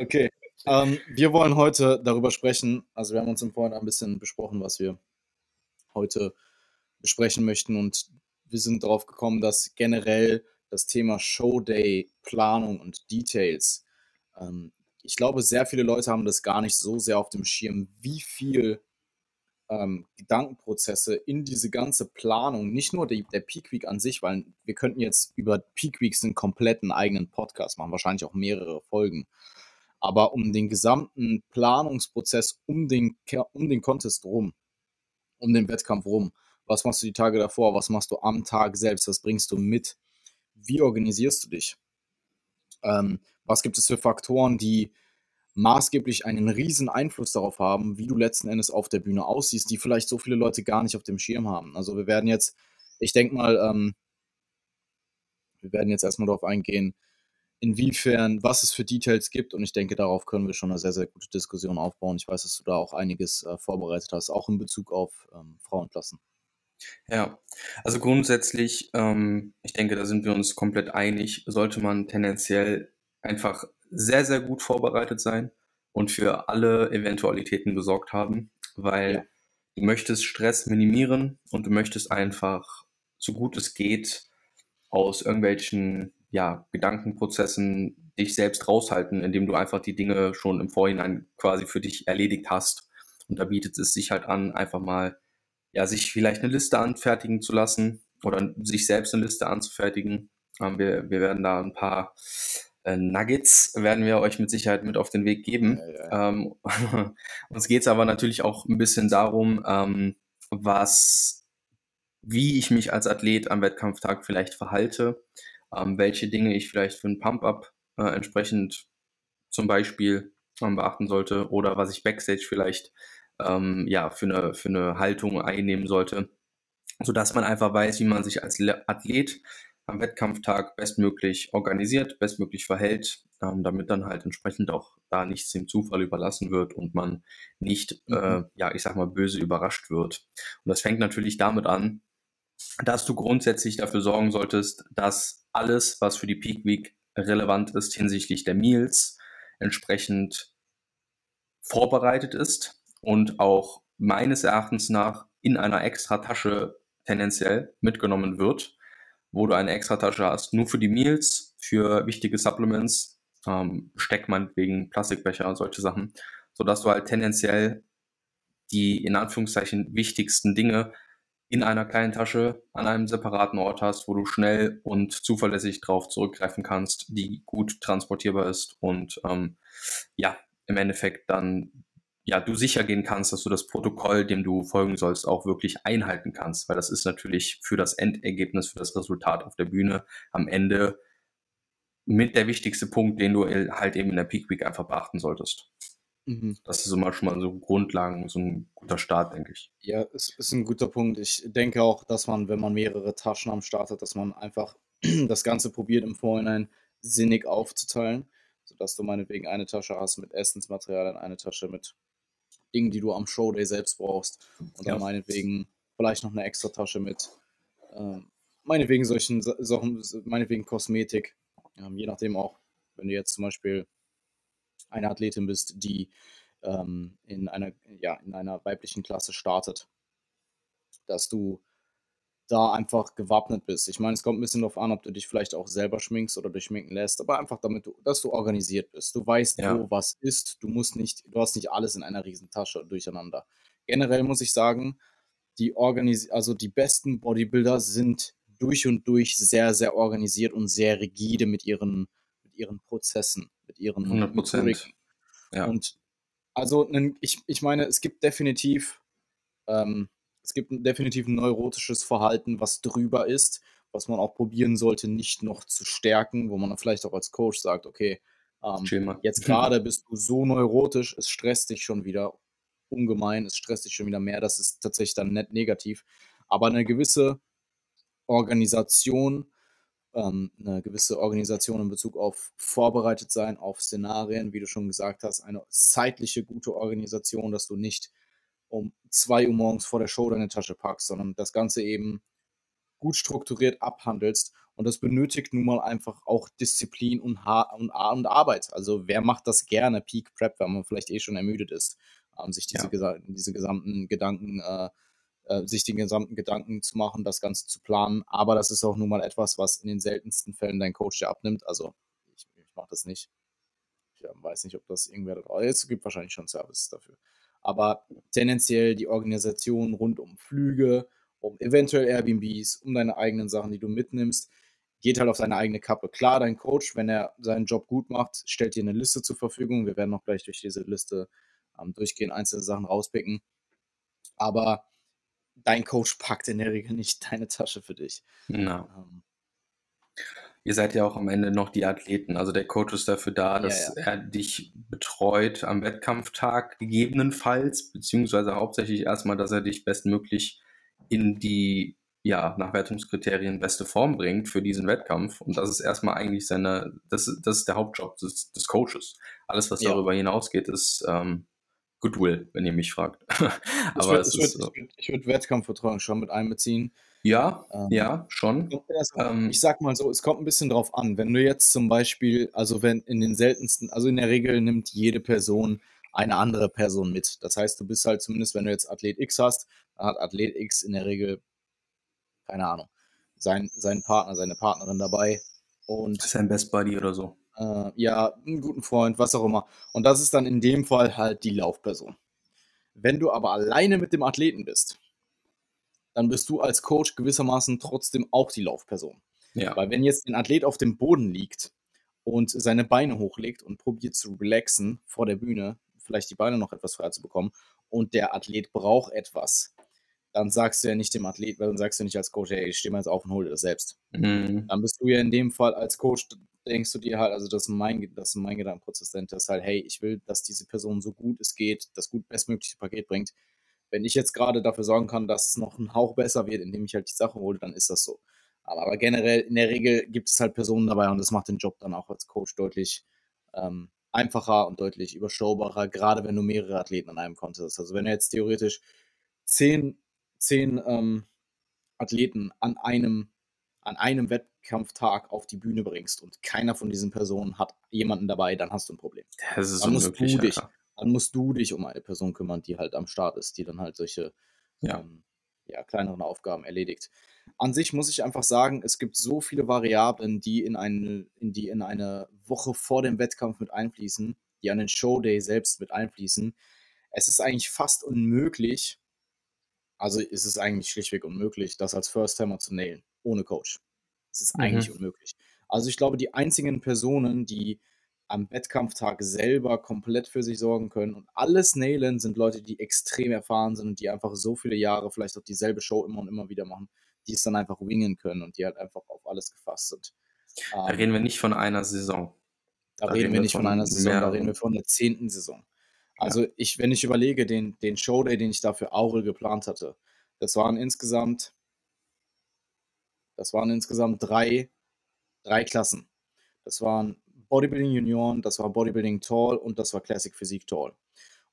A: Okay. Ähm, wir wollen heute darüber sprechen. Also wir haben uns im Vorhinein ein bisschen besprochen, was wir heute besprechen möchten. Und wir sind darauf gekommen, dass generell das Thema Showday, Planung und Details, ähm, ich glaube, sehr viele Leute haben das gar nicht so sehr auf dem Schirm, wie viel ähm, Gedankenprozesse in diese ganze Planung, nicht nur die, der Peak Week an sich, weil wir könnten jetzt über Peak Weeks einen kompletten eigenen Podcast machen, wahrscheinlich auch mehrere Folgen. Aber um den gesamten Planungsprozess um den, um den Contest rum, um den Wettkampf rum, was machst du die Tage davor, was machst du am Tag selbst, was bringst du mit, wie organisierst du dich? Ähm, was gibt es für Faktoren, die maßgeblich einen riesen Einfluss darauf haben, wie du letzten Endes auf der Bühne aussiehst, die vielleicht so viele Leute gar nicht auf dem Schirm haben. Also wir werden jetzt, ich denke mal, ähm, wir werden jetzt erstmal darauf eingehen, inwiefern, was es für Details gibt und ich denke, darauf können wir schon eine sehr, sehr gute Diskussion aufbauen. Ich weiß, dass du da auch einiges äh, vorbereitet hast, auch in Bezug auf ähm, Frauenklassen.
B: Ja, also grundsätzlich, ähm, ich denke, da sind wir uns komplett einig, sollte man tendenziell einfach sehr, sehr gut vorbereitet sein und für alle Eventualitäten gesorgt haben, weil
A: Ja.
B: du möchtest Stress minimieren und du möchtest einfach, so gut es geht, aus irgendwelchen ja, Gedankenprozessen dich selbst raushalten, indem du einfach die Dinge schon im Vorhinein quasi für dich erledigt hast Und da bietet es sich halt an, einfach mal, ja, sich vielleicht eine Liste anfertigen zu lassen oder sich selbst eine Liste anzufertigen. Ähm, wir, wir werden da ein paar äh, Nuggets werden wir euch mit Sicherheit mit auf den Weg geben. Ja, ja. Ähm, uns geht es aber natürlich auch ein bisschen darum, ähm, was, wie ich mich als Athlet am Wettkampftag vielleicht verhalte, ähm, welche Dinge ich vielleicht für ein Pump-Up äh, entsprechend zum Beispiel ähm, beachten sollte oder was ich Backstage vielleicht ähm, ja, für, eine, für eine Haltung einnehmen sollte, sodass man einfach weiß, wie man sich als Athlet am Wettkampftag bestmöglich organisiert, bestmöglich verhält, ähm, damit dann halt entsprechend auch da nichts dem Zufall überlassen wird und man nicht, mhm. äh, ja, ich sag mal, böse überrascht wird. Und das fängt natürlich damit an, dass du grundsätzlich dafür sorgen solltest, dass alles, was für die Peak Week relevant ist hinsichtlich der Meals, entsprechend vorbereitet ist und auch meines Erachtens nach in einer extra Tasche tendenziell mitgenommen wird, wo du eine extra Tasche hast, nur für die Meals, für wichtige Supplements, ähm, Besteck meinetwegen, Plastikbecher, solche Sachen, sodass du halt tendenziell die in Anführungszeichen wichtigsten Dinge in einer kleinen Tasche an einem separaten Ort hast, wo du schnell und zuverlässig drauf zurückgreifen kannst, die gut transportierbar ist und ähm, ja, im Endeffekt dann ja, du sicher gehen kannst, dass du das Protokoll, dem du folgen sollst, auch wirklich einhalten kannst, weil das ist natürlich für das Endergebnis, für das Resultat auf der Bühne am Ende mit der wichtigste Punkt, den du halt eben in der Peak Week einfach beachten solltest. Mhm. Das ist immer schon mal so Grundlagen, so ein guter Start, denke ich.
A: Ja, es ist ein guter Punkt. Ich denke auch, dass man, wenn man mehrere Taschen am Start hat, dass man einfach das Ganze probiert im Vorhinein sinnig aufzuteilen, sodass du meinetwegen eine Tasche hast mit Essensmaterialien, eine Tasche mit Dingen, die du am Showday selbst brauchst und dann meinetwegen vielleicht noch eine extra Tasche mit äh, meinetwegen solchen Sachen, meinetwegen Kosmetik, ähm, je nachdem auch, wenn du jetzt zum Beispiel eine Athletin bist, die ähm, in, einer, ja, in einer weiblichen Klasse startet, dass du da einfach gewappnet bist. Ich meine, es kommt ein bisschen darauf an, ob du dich vielleicht auch selber schminkst oder durchschminken lässt, aber einfach damit, du, dass du organisiert bist. Du weißt, ja. wo was ist. Du musst nicht, du hast nicht alles in einer riesen Tasche durcheinander. Generell muss ich sagen, die Organis also die besten Bodybuilder sind durch und durch sehr, sehr organisiert und sehr rigide mit ihren, ihren Prozessen mit ihren
B: 100 Prozent.
A: Ja. Und also ich, ich meine, es gibt definitiv ähm, es gibt definitiv ein neurotisches Verhalten, was drüber ist, was man auch probieren sollte, nicht noch zu stärken, wo man vielleicht auch als Coach sagt, okay, ähm, jetzt gerade bist du so neurotisch, es stresst dich schon wieder ungemein, es stresst dich schon wieder mehr, das ist tatsächlich dann net negativ. Aber eine gewisse Organisation ähm, eine gewisse Organisation in Bezug auf vorbereitet sein, auf Szenarien, wie du schon gesagt hast, eine zeitliche gute Organisation, dass du nicht um 2 Uhr morgens vor der Show deine Tasche packst, sondern das Ganze eben gut strukturiert abhandelst. Und das benötigt nun mal einfach auch Disziplin und, ha und, und Arbeit. Also wer macht das gerne, Peak Prep, wenn man vielleicht eh schon ermüdet ist, ähm, sich diese, ja. diese gesamten Gedanken äh, äh, sich den gesamten Gedanken zu machen, das Ganze zu planen. Aber das ist auch nun mal etwas, was in den seltensten Fällen dein Coach dir abnimmt. Also ich, ich mache das nicht. Ich äh, weiß nicht, ob das irgendwer da draußen. Es gibt wahrscheinlich schon Services dafür. Aber tendenziell die Organisation rund um Flüge, um eventuell Airbnbs, um deine eigenen Sachen, die du mitnimmst, geht halt auf seine eigene Kappe. Klar, dein Coach, wenn er seinen Job gut macht, stellt dir eine Liste zur Verfügung. Wir werden noch gleich durch diese Liste ähm, durchgehen, einzelne Sachen rauspicken. Aber dein Coach packt in der Regel nicht deine Tasche für dich.
B: No. Ähm. Ihr seid ja auch am Ende noch die Athleten. Also der Coach ist dafür da, dass ja, ja. er dich betreut am Wettkampftag gegebenenfalls, beziehungsweise hauptsächlich erstmal, dass er dich bestmöglich in die ja, nach Wertungskriterien beste Form bringt für diesen Wettkampf. Und das ist erstmal eigentlich seine, das, das ist der Hauptjob des, des Coaches. Alles, was ja. darüber hinausgeht, ist ähm, Goodwill, wenn ihr mich fragt.
A: Aber würd, ich würde würd, würd Wettkampfvertrauen schon mit einbeziehen.
B: Ja, ähm, ja, schon.
A: Also, ähm, ich sag mal so, es kommt ein bisschen drauf an. Wenn du jetzt zum Beispiel, also wenn in den seltensten, also in der Regel nimmt jede Person eine andere Person mit. Das heißt, du bist halt zumindest, wenn du jetzt Athlet X hast, dann hat Athlet X in der Regel, keine Ahnung, sein, seinen Partner, seine Partnerin dabei. Und
B: sein Best Buddy oder so
A: äh, ja, einen guten Freund, was auch immer. Und das ist dann in dem Fall halt die Laufperson. Wenn du aber alleine mit dem Athleten bist, dann bist du als Coach gewissermaßen trotzdem auch die Laufperson.
B: Ja.
A: Weil wenn jetzt ein Athlet auf dem Boden liegt und seine Beine hochlegt und probiert zu relaxen vor der Bühne, vielleicht die Beine noch etwas frei zu bekommen und der Athlet braucht etwas, dann sagst du ja nicht dem Athlet, weil dann sagst du nicht als Coach, hey, ich stehe mal jetzt auf und hole dir das selbst.
B: Mhm.
A: Dann bist du ja in dem Fall als Coach, denkst du dir halt, also das ist mein, das ist mein Gedankenprozess dahinter, ist halt, hey, ich will, dass diese Person so gut es geht, das gut bestmögliche Paket bringt. Wenn ich jetzt gerade dafür sorgen kann, dass es noch ein Hauch besser wird, indem ich halt die Sache hole, dann ist das so. Aber, aber generell, in der Regel gibt es halt Personen dabei und das macht den Job dann auch als Coach deutlich ähm, einfacher und deutlich überschaubarer, gerade wenn du mehrere Athleten an einem Contest hast. Also wenn du jetzt theoretisch zehn, zehn ähm, Athleten an einem, an einem Wettkampftag auf die Bühne bringst und keiner von diesen Personen hat jemanden dabei, dann hast du ein Problem.
B: Das ist
A: Dann musst du dich,
B: Alter.
A: dann musst du dich um eine Person kümmern, die halt am Start ist, die dann halt solche
B: Ja.
A: ähm, ja, kleineren Aufgaben erledigt. An sich muss ich einfach sagen, es gibt so viele Variablen, die in eine, in die in eine Woche vor dem Wettkampf mit einfließen, die an den Showday selbst mit einfließen. Es ist eigentlich fast unmöglich, also ist es eigentlich schlichtweg unmöglich, das als First-Timer zu nailen, ohne Coach. Es ist
B: Mhm.
A: eigentlich unmöglich. Also ich glaube, die einzigen Personen, die am Wettkampftag selber komplett für sich sorgen können und alles nailen, sind Leute, die extrem erfahren sind und die einfach so viele Jahre vielleicht auch dieselbe Show immer und immer wieder machen, die es dann einfach wingen können und die halt einfach auf alles gefasst sind.
B: Da
A: Ähm,
B: reden wir nicht von einer Saison.
A: da reden wir nicht von einer Saison, da reden wir von der zehnten Saison. Also ich, wenn ich überlege, den, den Showday, den ich da für Aurel geplant hatte, das waren insgesamt, das waren insgesamt drei, drei Klassen. Das waren Bodybuilding Junioren, das war Bodybuilding Tall und das war Classic Physik Tall.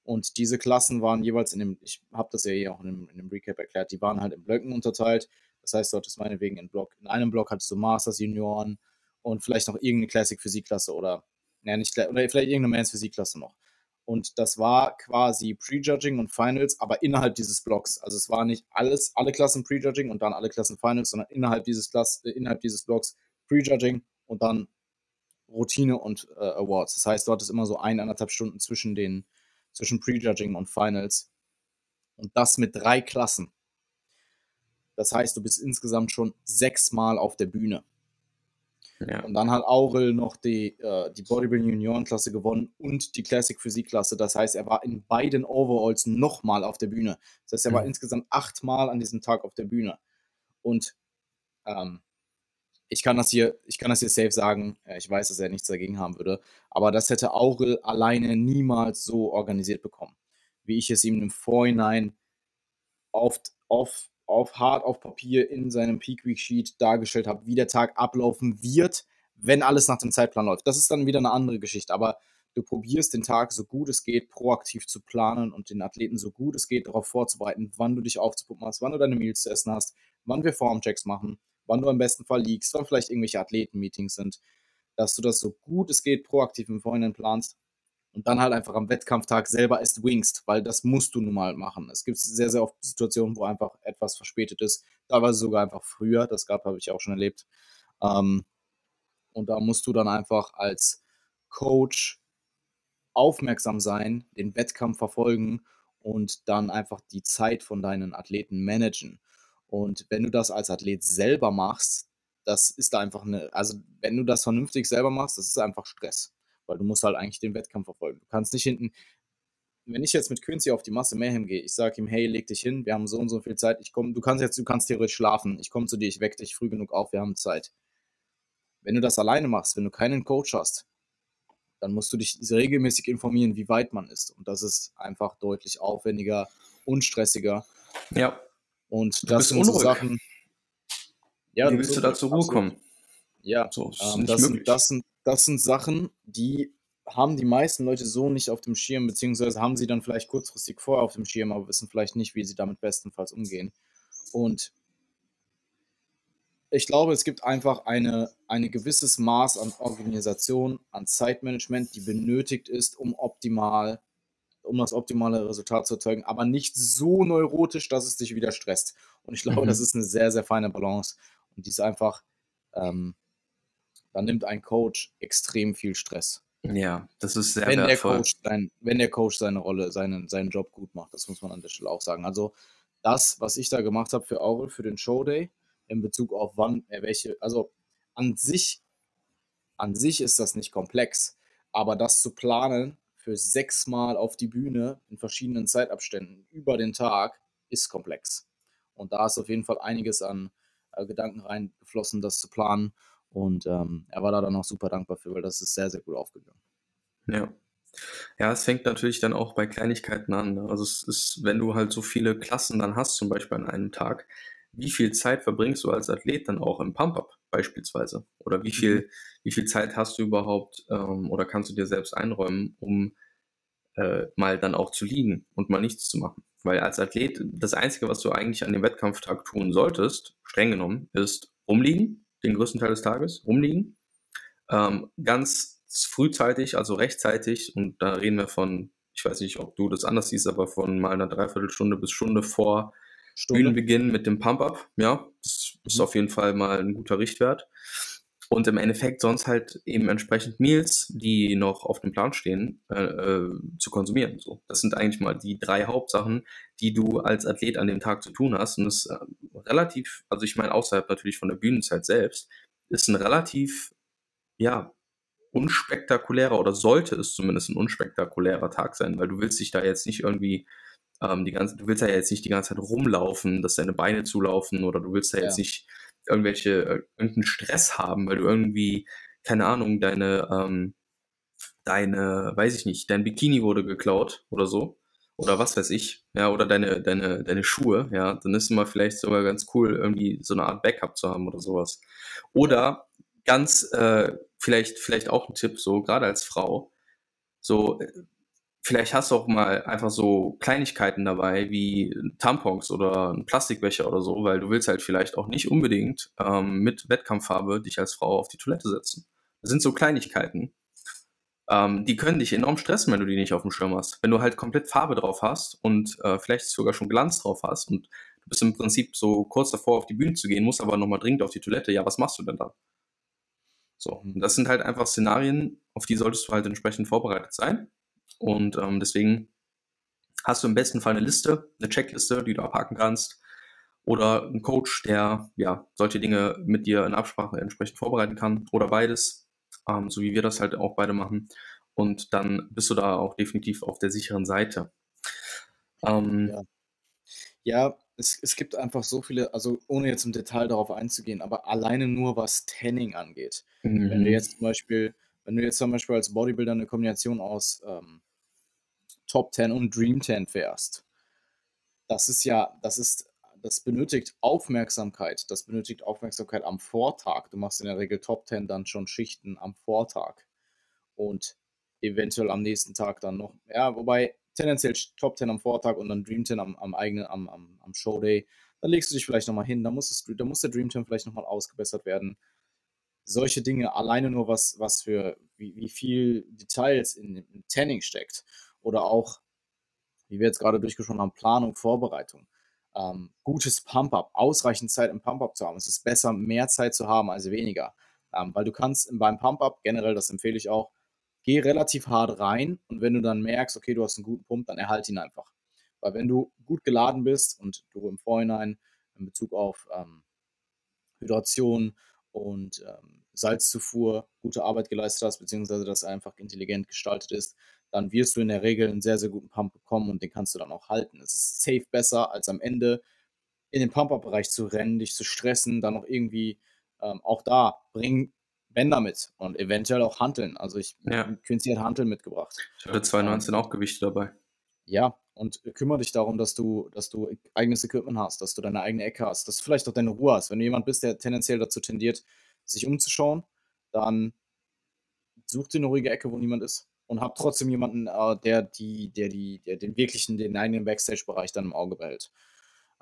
A: Und diese Klassen waren jeweils in dem, ich habe das ja hier auch in dem, in dem Recap erklärt, die waren halt in Blöcken unterteilt. Das heißt, dort ist meinetwegen in Block, in einem Block hattest du Masters Junioren und vielleicht noch irgendeine Classic Physikklasse oder, ja, nicht, oder vielleicht irgendeine Mans Physikklasse noch. Und das war quasi Prejudging und Finals, aber innerhalb dieses Blocks. Also es war nicht alles, alle Klassen Prejudging und dann alle Klassen Finals, sondern innerhalb dieses Klass, äh, innerhalb dieses Blocks Prejudging und dann Routine und äh, Awards. Das heißt, dort ist immer so eineinhalb Stunden zwischen den, zwischen Prejudging und Finals. Und das mit drei Klassen. Das heißt, du bist insgesamt schon sechsmal auf der Bühne.
B: Ja.
A: Und dann hat Aurel noch die, äh, die Bodybuilding Juniorenklasse gewonnen und die Classic Physikklasse. Das heißt, er war in beiden Overalls nochmal auf der Bühne. Das heißt, er war
B: Mhm.
A: insgesamt achtmal an diesem Tag auf der Bühne. Und ähm, ich kann das hier, ich kann das hier safe sagen. Ich weiß, dass er nichts dagegen haben würde. Aber das hätte Aurel alleine niemals so organisiert bekommen, wie ich es ihm im Vorhinein auf, auf, auf hart auf Papier in seinem Peak Week Sheet dargestellt habe, wie der Tag ablaufen wird, wenn alles nach dem Zeitplan läuft. Das ist dann wieder eine andere Geschichte, aber du probierst den Tag so gut es geht proaktiv zu planen und den Athleten so gut es geht darauf vorzubereiten, wann du dich aufzupuppen hast, wann du deine Meals zu essen hast, wann wir Formchecks machen, wann du im besten Fall liegst, wann vielleicht irgendwelche Athleten-Meetings sind, dass du das so gut es geht proaktiv im Vorhinein planst und dann halt einfach am Wettkampftag selber es wingst, weil das musst du nun mal machen. Es gibt sehr, sehr oft Situationen, wo einfach etwas verspätet ist, teilweise sogar einfach früher, das gab, habe ich auch schon erlebt. Ähm, und da musst du dann einfach als Coach aufmerksam sein, den Wettkampf verfolgen und dann einfach die Zeit von deinen Athleten managen. Und wenn du das als Athlet selber machst, das ist einfach eine, also wenn du das vernünftig selber machst, das ist einfach Stress, weil du musst halt eigentlich den Wettkampf verfolgen. Du kannst nicht hinten, wenn ich jetzt mit Quincy auf die Masse Mayhem gehe, ich sage ihm, hey, leg dich hin, wir haben so und so viel Zeit, ich komme, du kannst jetzt, du kannst theoretisch schlafen, ich komme zu dir, ich weck dich früh genug auf, wir haben Zeit. Wenn du das alleine machst, wenn du keinen Coach hast, dann musst du dich regelmäßig informieren, wie weit man ist. Und das ist einfach deutlich aufwendiger und stressiger.
B: ja.
A: Und
B: Du
A: das sind so
B: unruhig.
A: Sachen. Ja,
B: Wie willst du da zur Ruhe kommen?
A: Ja,
B: So, ist
A: ähm,
B: nicht
A: das,
B: möglich.
A: sind, das, sind, das sind Sachen, die haben die meisten Leute so nicht auf dem Schirm, beziehungsweise haben sie dann vielleicht kurzfristig vorher auf dem Schirm, aber wissen vielleicht nicht, wie sie damit bestenfalls umgehen. Und ich glaube, es gibt einfach eine, ein gewisses Maß an Organisation, an Zeitmanagement, die benötigt ist, um optimal, um das optimale Resultat zu erzeugen, aber nicht so neurotisch, dass es dich wieder stresst. Und ich glaube,
B: Mhm.
A: das ist eine sehr, sehr feine Balance. Und die ist einfach, ähm, da nimmt ein Coach extrem viel Stress.
B: Ja, das ist sehr
A: wenn der
B: wertvoll.
A: Coach sein, wenn der Coach seine Rolle, seinen, seinen Job gut macht. Das muss man an der Stelle auch sagen. Also das, was ich da gemacht habe für Aurel, für den Showday, in Bezug auf wann er welche, also an sich, an sich ist das nicht komplex, aber das zu planen für sechsmal auf die Bühne in verschiedenen Zeitabständen über den Tag ist komplex. Und da ist auf jeden Fall einiges an äh, Gedanken reingeflossen, das zu planen. Und ähm, er war da dann auch super dankbar für, weil das ist sehr, sehr gut aufgegangen.
B: Ja. Ja, es fängt natürlich dann auch bei Kleinigkeiten an. Ne? Also es ist, wenn du halt so viele Klassen dann hast, zum Beispiel an einem Tag, wie viel Zeit verbringst du als Athlet dann auch im Pump-Up beispielsweise? Oder wie viel, mhm. wie viel Zeit hast du überhaupt ähm, oder kannst du dir selbst einräumen, um äh, mal dann auch zu liegen und mal nichts zu machen? Weil als Athlet, das Einzige, was du eigentlich an dem Wettkampftag tun solltest, streng genommen, ist rumliegen, den größten Teil des Tages, rumliegen. Ähm, ganz frühzeitig, also rechtzeitig, und da reden wir von, ich weiß nicht, ob du das anders siehst, aber von mal einer Dreiviertelstunde bis Stunde vor Stunde. Bühnenbeginn mit dem Pump-Up. Ja, das ist mhm. auf jeden Fall mal ein guter Richtwert. Und im Endeffekt sonst halt eben entsprechend Meals, die noch auf dem Plan stehen, äh, äh, zu konsumieren. So, das sind eigentlich mal die drei Hauptsachen, die du als Athlet an dem Tag zu tun hast. Und das ist äh, relativ, also ich meine außerhalb natürlich von der Bühnenzeit selbst, ist ein relativ, ja, unspektakulärer oder sollte es zumindest ein unspektakulärer Tag sein, weil du willst dich da jetzt nicht irgendwie ähm, die ganze, du willst ja jetzt nicht die ganze Zeit rumlaufen, dass deine Beine zulaufen oder du willst ja jetzt nicht irgendwelche, äh, irgendeinen Stress haben, weil du irgendwie, keine Ahnung, deine, ähm, deine, weiß ich nicht, dein Bikini wurde geklaut oder so. Oder was weiß ich, ja, oder deine, deine, deine Schuhe, ja, dann ist immer vielleicht sogar ganz cool, irgendwie so eine Art Backup zu haben oder sowas. Oder ganz, äh, vielleicht, vielleicht auch ein Tipp, so, gerade als Frau, so, vielleicht hast du auch mal einfach so Kleinigkeiten dabei wie Tampons oder ein Plastikbecher oder so, weil du willst halt vielleicht auch nicht unbedingt ähm, mit Wettkampffarbe dich als Frau auf die Toilette setzen. Das sind so Kleinigkeiten. Ähm, die können dich enorm stressen, wenn du die nicht auf dem Schirm hast. Wenn du halt komplett Farbe drauf hast und äh, vielleicht sogar schon Glanz drauf hast und du bist im Prinzip so kurz davor auf die Bühne zu gehen, musst aber nochmal dringend auf die Toilette, ja, was machst du denn dann? So, und das sind halt einfach Szenarien, auf die solltest du halt entsprechend vorbereitet sein. Und ähm, deswegen hast du im besten Fall eine Liste, eine Checkliste, die du abhaken kannst. Oder einen Coach, der ja solche Dinge mit dir in Absprache entsprechend vorbereiten kann. Oder beides, ähm, so wie wir das halt auch beide machen. Und dann bist du da auch definitiv auf der sicheren Seite.
A: Ähm, ja. ja, es, es gibt einfach so viele, also ohne jetzt im Detail darauf einzugehen, aber alleine nur was Tanning angeht. Mhm. Wenn du mhm. jetzt zum Beispiel, wenn du jetzt zum Beispiel als Bodybuilder eine Kombination aus ähm, Top 10 und Dream 10 fährst, das ist ja, das ist, das benötigt Aufmerksamkeit. Das benötigt Aufmerksamkeit am Vortag. Du machst in der Regel Top 10 dann schon Schichten am Vortag und eventuell am nächsten Tag dann noch. Ja, wobei tendenziell Top 10 am Vortag und dann Dream 10 am, am eigenen, am, am, am Showday. Dann legst du dich vielleicht nochmal hin, da muss, da muss der Dream 10 vielleicht nochmal ausgebessert werden. Solche Dinge, alleine nur was, was für, wie, wie viel Details in, in Tanning steckt oder auch, wie wir jetzt gerade durchgesprochen haben, Planung, Vorbereitung. Ähm, gutes Pump-Up, ausreichend Zeit im Pump-Up zu haben. Es ist besser, mehr Zeit zu haben als weniger. Ähm, weil du kannst beim Pump-Up, generell, das empfehle ich auch, geh relativ hart rein und wenn du dann merkst, okay, du hast einen guten Pump, dann erhalte ihn einfach. Weil wenn du gut geladen bist und du im Vorhinein in Bezug auf ähm, Hydration und ähm, Salzzufuhr gute Arbeit geleistet hast, beziehungsweise das einfach intelligent gestaltet ist, dann wirst du in der Regel einen sehr, sehr guten Pump bekommen und den kannst du dann auch halten. Es ist safe besser, als am Ende in den Pump-Up-Bereich zu rennen, dich zu stressen, dann noch irgendwie ähm, auch da bring Bänder mit und eventuell auch Hanteln. Also ich, ja. Quincy hat Hanteln mitgebracht.
B: Ich hatte 2019 ähm, auch Gewichte dabei.
A: Ja, und kümmere dich darum, dass du, dass du eigenes Equipment hast, dass du deine eigene Ecke hast, dass du vielleicht auch deine Ruhe hast. Wenn du jemand bist, der tendenziell dazu tendiert, sich umzuschauen, dann such dir eine ruhige Ecke, wo niemand ist und habe trotzdem jemanden, äh, der, die, der, die, der den wirklichen, den eigenen Backstage-Bereich dann im Auge behält.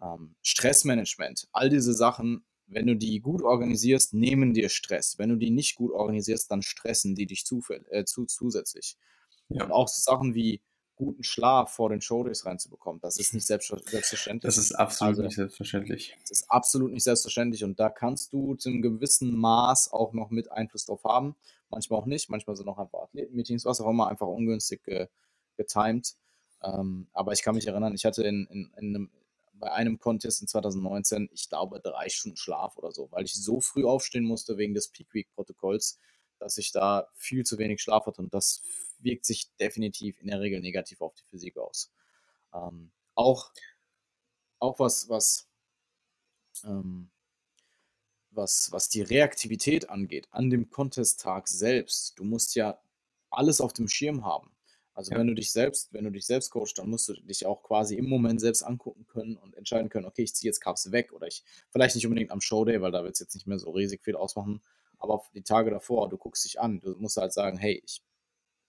A: Ähm, Stressmanagement, all diese Sachen, wenn du die gut organisierst, nehmen dir Stress. Wenn du die nicht gut organisierst, dann stressen die dich zu, äh, zu, zusätzlich. Ja. Und auch Sachen wie guten Schlaf vor den Showdays reinzubekommen. Das ist nicht selbstverständlich.
B: Das ist absolut also, nicht selbstverständlich.
A: Das ist absolut nicht selbstverständlich und da kannst du zu einem gewissen Maß auch noch mit Einfluss drauf haben. Manchmal auch nicht, manchmal sind auch einfach Athletenmeetings, was auch immer, einfach ungünstig ge getimed. Ähm, aber ich kann mich erinnern, ich hatte in, in, in einem, bei einem Contest in 2019, ich glaube, drei Stunden Schlaf oder so, weil ich so früh aufstehen musste wegen des Peak Week Protokolls, dass ich da viel zu wenig Schlaf hatte und das wirkt sich definitiv in der Regel negativ auf die Physik aus. Ähm, auch, auch was, was, ähm, was, was die Reaktivität angeht, an dem Contest-Tag selbst, du musst ja alles auf dem Schirm haben. Also ja. wenn du dich selbst, wenn du dich selbst coachst, dann musst du dich auch quasi im Moment selbst angucken können und entscheiden können, okay, ich ziehe jetzt Carbs weg oder ich, vielleicht nicht unbedingt am Showday, weil da wird es jetzt nicht mehr so riesig viel ausmachen, aber die Tage davor, du guckst dich an, du musst halt sagen, hey, ich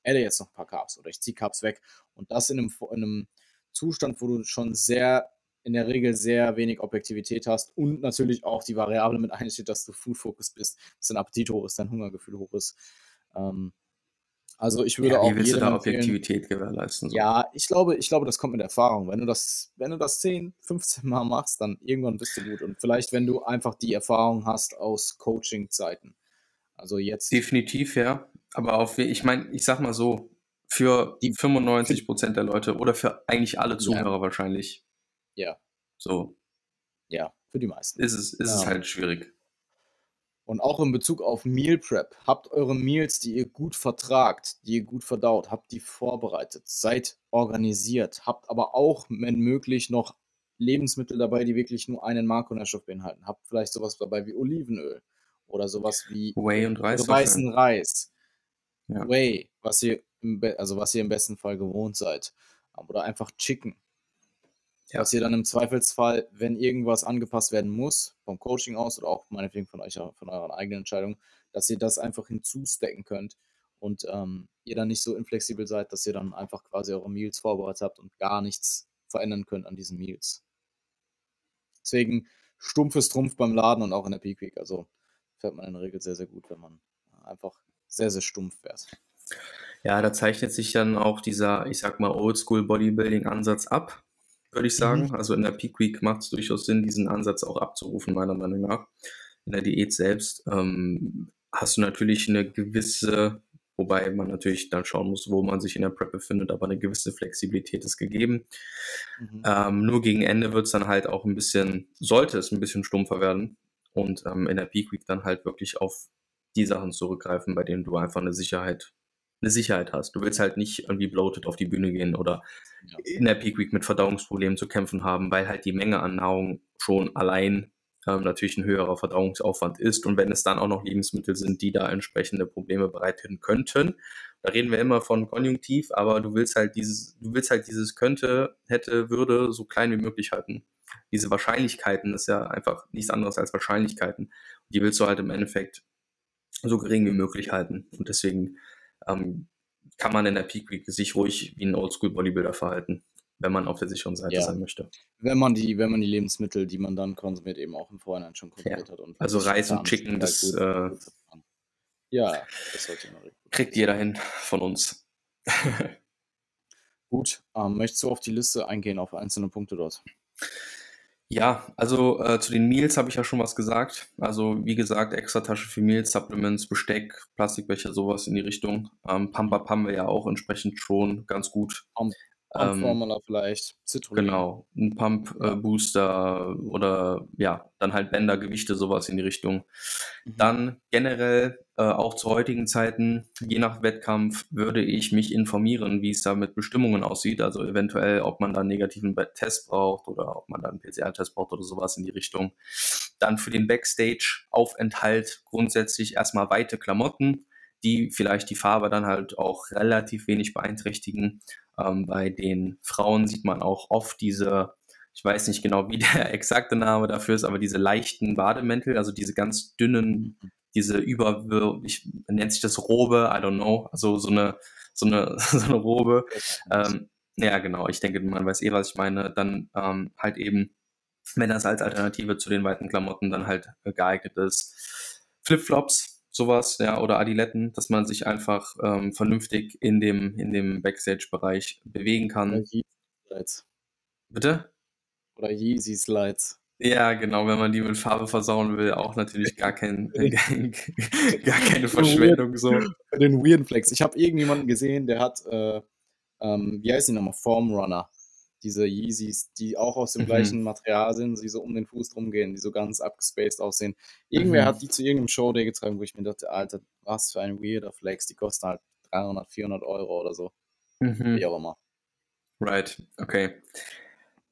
A: adde jetzt noch ein paar Carbs oder ich ziehe Carbs weg und das in einem, in einem Zustand, wo du schon sehr in der Regel sehr wenig Objektivität hast und natürlich auch die Variable mit einsteht, dass du Food-Focus bist, dass dein Appetit hoch ist, dein Hungergefühl hoch ist. Ähm, also ich würde ja, wie auch.
B: Wie willst du da Objektivität gewährleisten?
A: So? Ja, ich glaube, ich glaube, das kommt mit Erfahrung. Wenn du das, wenn du das 10, 15 Mal machst, dann irgendwann bist du gut. Und vielleicht, wenn du einfach die Erfahrung hast aus Coaching-Zeiten. Also jetzt.
B: Definitiv, ja. Aber auf, ich meine, ich sag mal so, für die 95 Prozent der Leute oder für eigentlich alle Zuhörer ja. wahrscheinlich.
A: Ja.
B: So.
A: Ja, für die meisten.
B: Ist es, ist ja. es halt schwierig.
A: Und auch in Bezug auf Meal Prep, habt eure Meals, die ihr gut vertragt, die ihr gut verdaut, habt die vorbereitet, seid organisiert, habt aber auch, wenn möglich, noch Lebensmittel dabei, die wirklich nur einen Makronährstoff beinhalten. Habt vielleicht sowas dabei wie Olivenöl oder sowas wie
B: Whey und Reis.
A: weißen Reis. Ja. Whey, was ihr, also was ihr im besten Fall gewohnt seid. Oder einfach Chicken ja. dass ihr dann im Zweifelsfall, wenn irgendwas angepasst werden muss, vom Coaching aus oder auch meinetwegen von euch, von eurer eigenen Entscheidung, dass ihr das einfach hinzustecken könnt und ähm, ihr dann nicht so inflexibel seid, dass ihr dann einfach quasi eure Meals vorbereitet habt und gar nichts verändern könnt an diesen Meals. Deswegen stumpfes Trumpf beim Laden und auch in der Peak Week. Also fährt man in der Regel sehr, sehr gut, wenn man einfach sehr, sehr stumpf fährt.
B: Ja, da zeichnet sich dann auch dieser, ich sag mal, Oldschool Bodybuilding Ansatz ab würde ich sagen. Mhm. Also in der Peak Week macht es durchaus Sinn, diesen Ansatz auch abzurufen, meiner Meinung nach. In der Diät selbst ähm, hast du natürlich eine gewisse, wobei man natürlich dann schauen muss, wo man sich in der Prep befindet, aber eine gewisse Flexibilität ist gegeben. Mhm. Ähm, nur gegen Ende wird es dann halt auch ein bisschen, sollte es ein bisschen stumpfer werden und ähm, in der Peak Week dann halt wirklich auf die Sachen zurückgreifen, bei denen du einfach eine Sicherheit eine Sicherheit hast. Du willst halt nicht irgendwie bloated auf die Bühne gehen oder ja. in der Peak Week mit Verdauungsproblemen zu kämpfen haben, weil halt die Menge an Nahrung schon allein ähm, natürlich ein höherer Verdauungsaufwand ist. Und wenn es dann auch noch Lebensmittel sind, die da entsprechende Probleme bereiten könnten, da reden wir immer von Konjunktiv, aber du willst halt dieses, du willst halt dieses könnte, hätte, würde so klein wie möglich halten. Diese Wahrscheinlichkeiten ist ja einfach nichts anderes als Wahrscheinlichkeiten. Die willst du halt im Endeffekt so gering wie möglich halten. Und deswegen ähm, kann man in der Peak Week sich ruhig wie ein Oldschool Bodybuilder verhalten, wenn man auf der sicheren Seite ja. sein möchte.
A: Wenn man die, wenn man die Lebensmittel, die man dann konsumiert, eben auch im Vorhinein schon konsumiert
B: ja.
A: hat. Und
B: also Reis und Chicken, das gut, äh,
A: ja, das
B: kriegt jeder hin von uns.
A: gut, ähm, möchtest du auf die Liste eingehen, auf einzelne Punkte dort?
B: Ja, also äh, zu den Meals habe ich ja schon was gesagt. Also wie gesagt, extra Tasche für Meals, Supplements, Besteck, Plastikbecher, sowas in die Richtung. Ähm, Pump haben wir ja auch entsprechend schon ganz gut.
A: Pump, Pump ähm, vielleicht,
B: Citrullin. Genau, ein Pump äh, Booster oder ja, dann halt Bänder, Gewichte, sowas in die Richtung. Mhm. Dann generell äh, auch zu heutigen Zeiten, je nach Wettkampf, würde ich mich informieren, wie es da mit Bestimmungen aussieht. Also eventuell, ob man da einen negativen Test braucht oder ob man da einen PCR-Test braucht oder sowas in die Richtung. Dann für den Backstage-Aufenthalt grundsätzlich erstmal weite Klamotten, die vielleicht die Farbe dann halt auch relativ wenig beeinträchtigen. Ähm, bei den Frauen sieht man auch oft diese ich weiß nicht genau, wie der exakte Name dafür ist, aber diese leichten Bademäntel, also diese ganz dünnen diese über, ich nennt sich das Robe, I don't know, also so eine, so eine, so eine Robe. Ähm, ja, genau, ich denke, man weiß eh, was ich meine. Dann ähm, halt eben, wenn das als Alternative zu den weiten Klamotten dann halt geeignet ist, Flipflops sowas, ja, oder Adiletten, dass man sich einfach ähm, vernünftig in dem, in dem Backstage-Bereich bewegen kann. Oder Yeezy Slides. Bitte?
A: Oder Yeezy Slides.
B: Ja, genau, wenn man die mit Farbe versauen will, auch natürlich gar, kein, gar keine Verschwendung so.
A: Den Weird Flex. Ich habe irgendjemanden gesehen, der hat, äh, ähm, wie heißt die nochmal, Formrunner diese Yeezys, die auch aus dem mhm. gleichen Material sind, die so um den Fuß rumgehen, die so ganz abgespaced aussehen. Irgendwer mhm. hat die zu irgendeinem Showday getragen, wo ich mir dachte, Alter, was für ein weirder Flex, die kosten halt 300, 400 Euro oder so. Mhm. Wie auch immer.
B: Right, okay.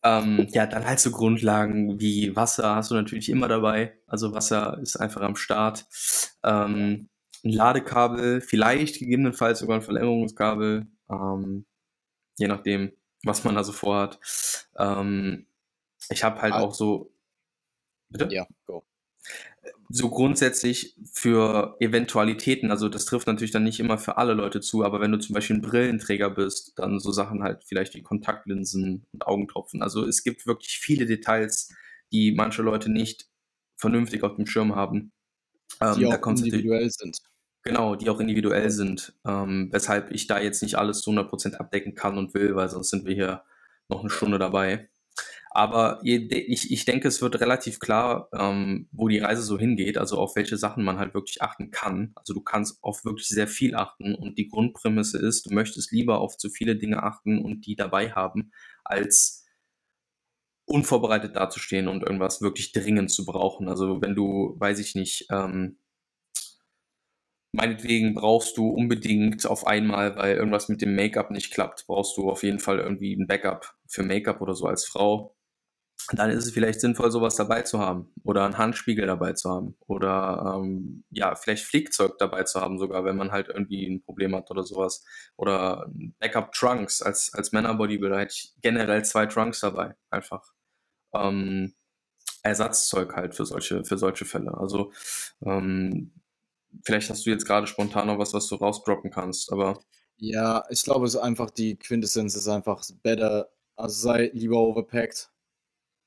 B: Ähm, ja, dann halt so Grundlagen wie Wasser hast du natürlich immer dabei. Also Wasser ist einfach am Start. Ähm, ein Ladekabel, vielleicht gegebenenfalls sogar ein Verlängerungskabel, ähm, je nachdem, was man da so vorhat. Ähm, ich habe halt ah. auch so.
A: Bitte? Ja, go.
B: So grundsätzlich für Eventualitäten, also das trifft natürlich dann nicht immer für alle Leute zu, aber wenn du zum Beispiel ein Brillenträger bist, dann so Sachen halt vielleicht wie Kontaktlinsen und Augentropfen. Also es gibt wirklich viele Details, die manche Leute nicht vernünftig auf dem Schirm haben.
A: Ähm, die auch individuell sind.
B: Genau, die auch individuell sind, ähm, weshalb ich da jetzt nicht alles zu 100% abdecken kann und will, weil sonst sind wir hier noch eine Stunde dabei. Aber ich, ich denke, es wird relativ klar, ähm, wo die Reise so hingeht, also auf welche Sachen man halt wirklich achten kann. Also du kannst auf wirklich sehr viel achten und die Grundprämisse ist, du möchtest lieber auf zu viele Dinge achten und die dabei haben, als unvorbereitet dazustehen und irgendwas wirklich dringend zu brauchen. Also wenn du, weiß ich nicht, ähm, meinetwegen brauchst du unbedingt auf einmal, weil irgendwas mit dem Make-up nicht klappt, brauchst du auf jeden Fall irgendwie ein Backup für Make-up oder so als Frau. Dann ist es vielleicht sinnvoll, sowas dabei zu haben oder einen Handspiegel dabei zu haben oder ähm, ja, vielleicht Flickzeug dabei zu haben, sogar wenn man halt irgendwie ein Problem hat oder sowas. Oder Backup-Trunks als, als Männer-Bodybuilder hätte ich generell zwei Trunks dabei, einfach. Ähm, Ersatzzeug halt für solche, für solche Fälle. Also ähm, vielleicht hast du jetzt gerade spontan noch was, was du rausdroppen kannst, aber.
A: Ja, ich glaube, es ist einfach die Quintessenz ist einfach better, also sei lieber overpacked,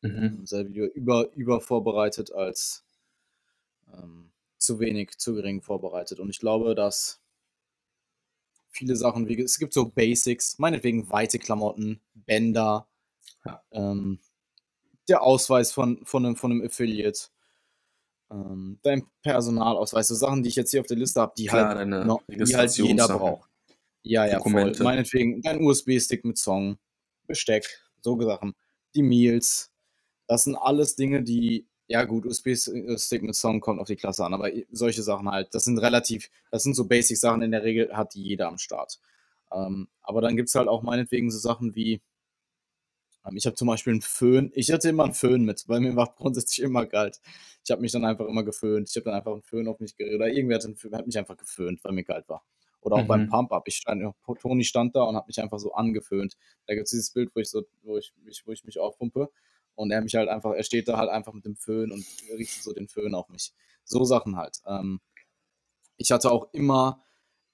A: mhm. sei über, über vorbereitet als ähm, zu wenig, zu gering vorbereitet. Und ich glaube, dass viele Sachen, wie es gibt so Basics, meinetwegen weite Klamotten, Bänder, ja. ähm, der Ausweis von, von, einem, von einem Affiliate, ähm, dein Personalausweis, so Sachen, die ich jetzt hier auf der Liste habe, die, halt, noch, die halt jeder braucht. Ja, ja, voll. Meinetwegen dein USB-Stick mit Song, Besteck, so Sachen. Die Meals, das sind alles Dinge, die, ja gut, USB-Stick mit Song kommt auf die Klasse an, aber solche Sachen halt, das sind relativ, das sind so Basic-Sachen, in der Regel hat die jeder am Start. Ähm, aber dann gibt es halt auch meinetwegen so Sachen wie, ich habe zum Beispiel einen Föhn. Ich hatte immer einen Föhn mit, weil mir war grundsätzlich immer kalt. Ich habe mich dann einfach immer geföhnt. Ich habe dann einfach einen Föhn auf mich geredet. Oder irgendwer hat, einen, hat, mich einfach geföhnt, weil mir kalt war. Oder auch mhm. beim Pump-Up. Stand, Toni stand da und hat mich einfach so angeföhnt. Da gibt es dieses Bild, wo ich, so, wo, ich, wo ich mich aufpumpe. Und er mich halt einfach, er steht da halt einfach mit dem Föhn und richtet so den Föhn auf mich. So Sachen halt. Ähm, ich hatte auch immer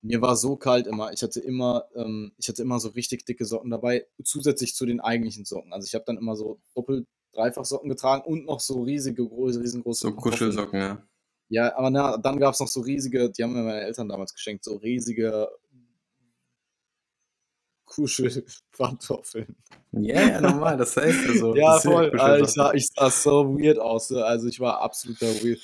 A: mir war so kalt immer. Ich hatte immer, ähm, ich hatte immer so richtig dicke Socken dabei, zusätzlich zu den eigentlichen Socken. Also ich habe dann immer so doppelt, dreifach Socken getragen und noch so riesige, große, riesengroße.
B: So Kuschelsocken, ja.
A: Ja, aber na, dann gab es noch so riesige, die haben mir meine Eltern damals geschenkt, so riesige Kuschelpantoffeln.
B: Ja, yeah, normal, das heißt ja so.
A: ja, voll. Ich, sah, ich sah so weird aus. Also ich war absoluter weird.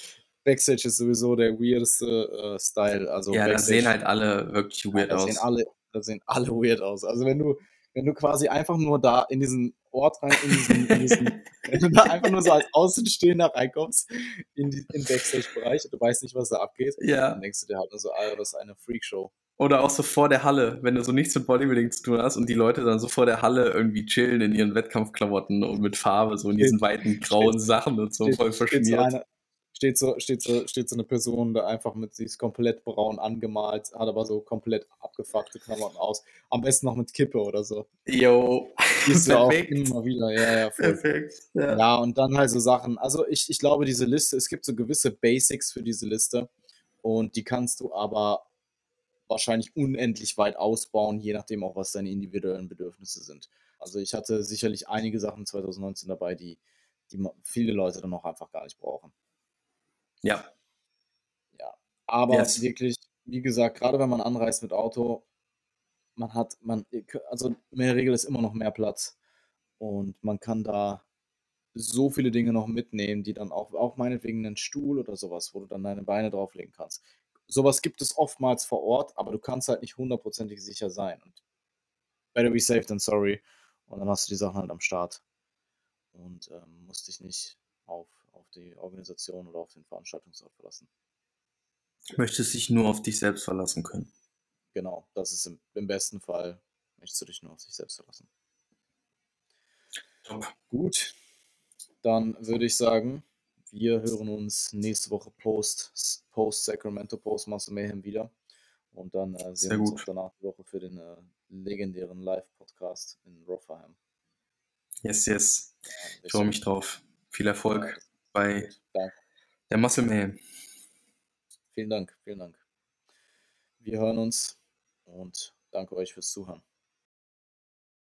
A: Backstage ist sowieso der weirdeste äh, Style. Also
B: ja,
A: da
B: sehen halt alle wirklich weird ja, aus.
A: Sehen alle, da sehen alle weird aus. Also wenn du, wenn du quasi einfach nur da in diesen Ort rein, in diesen, in diesen wenn du da einfach nur so als Außenstehender reinkommst in den in Backstage-Bereich und du weißt nicht, was da abgeht,
B: ja.
A: dann denkst du dir halt nur so, Alter, das ist eine Freakshow.
B: Oder auch so vor der Halle, wenn du so nichts mit Bodybuilding zu tun hast und die Leute dann so vor der Halle irgendwie chillen in ihren Wettkampfklamotten und mit Farbe, so in diesen weiten grauen Sachen und so voll verschmiert.
A: So steht so, steht so, steht so eine Person da einfach mit, sie ist komplett braun angemalt, hat aber so komplett abgefuckte Klamotten aus. Am besten noch mit Kippe oder so.
B: Jo.
A: Die ist ja auch immer wieder, ja, ja, voll. Perfekt. Ja. ja, und dann halt so Sachen. Also ich, ich glaube, diese Liste, es gibt so gewisse Basics für diese Liste und die kannst du aber wahrscheinlich unendlich weit ausbauen, je nachdem auch, was deine individuellen Bedürfnisse sind. Also ich hatte sicherlich einige Sachen 2019 dabei, die, die viele Leute dann auch einfach gar nicht brauchen.
B: Ja.
A: Ja. Aber
B: Yes.
A: wirklich, wie gesagt, gerade wenn man anreist mit Auto, man hat, man, also in der Regel ist immer noch mehr Platz und man kann da so viele Dinge noch mitnehmen, die dann auch, auch meinetwegen einen Stuhl oder sowas, wo du dann deine Beine drauflegen kannst. Sowas gibt es oftmals vor Ort, aber du kannst halt nicht hundertprozentig sicher sein. Und better be safe than sorry. Und dann hast du die Sachen halt am Start und ähm, musst dich nicht auf, auf die Organisation oder auf den Veranstaltungsort verlassen.
B: Möchtest dich nur auf dich selbst verlassen können.
A: Genau, das ist im, im besten Fall, möchtest du dich nur auf dich selbst verlassen.
B: Top.
A: Gut, dann würde ich sagen, wir hören uns nächste Woche post, post Sacramento Postmaster Mayhem wieder. Und dann äh, sehen wir uns
B: gut.
A: danach die Woche für den äh, legendären Live-Podcast in Rotherham.
B: Yes, yes.
A: Ja,
B: Ich freue mich drauf. Viel Erfolg bei
A: gut. Danke.
B: der Muscle Mayhem.
A: Vielen Dank, vielen Dank. Wir hören uns und danke euch fürs Zuhören.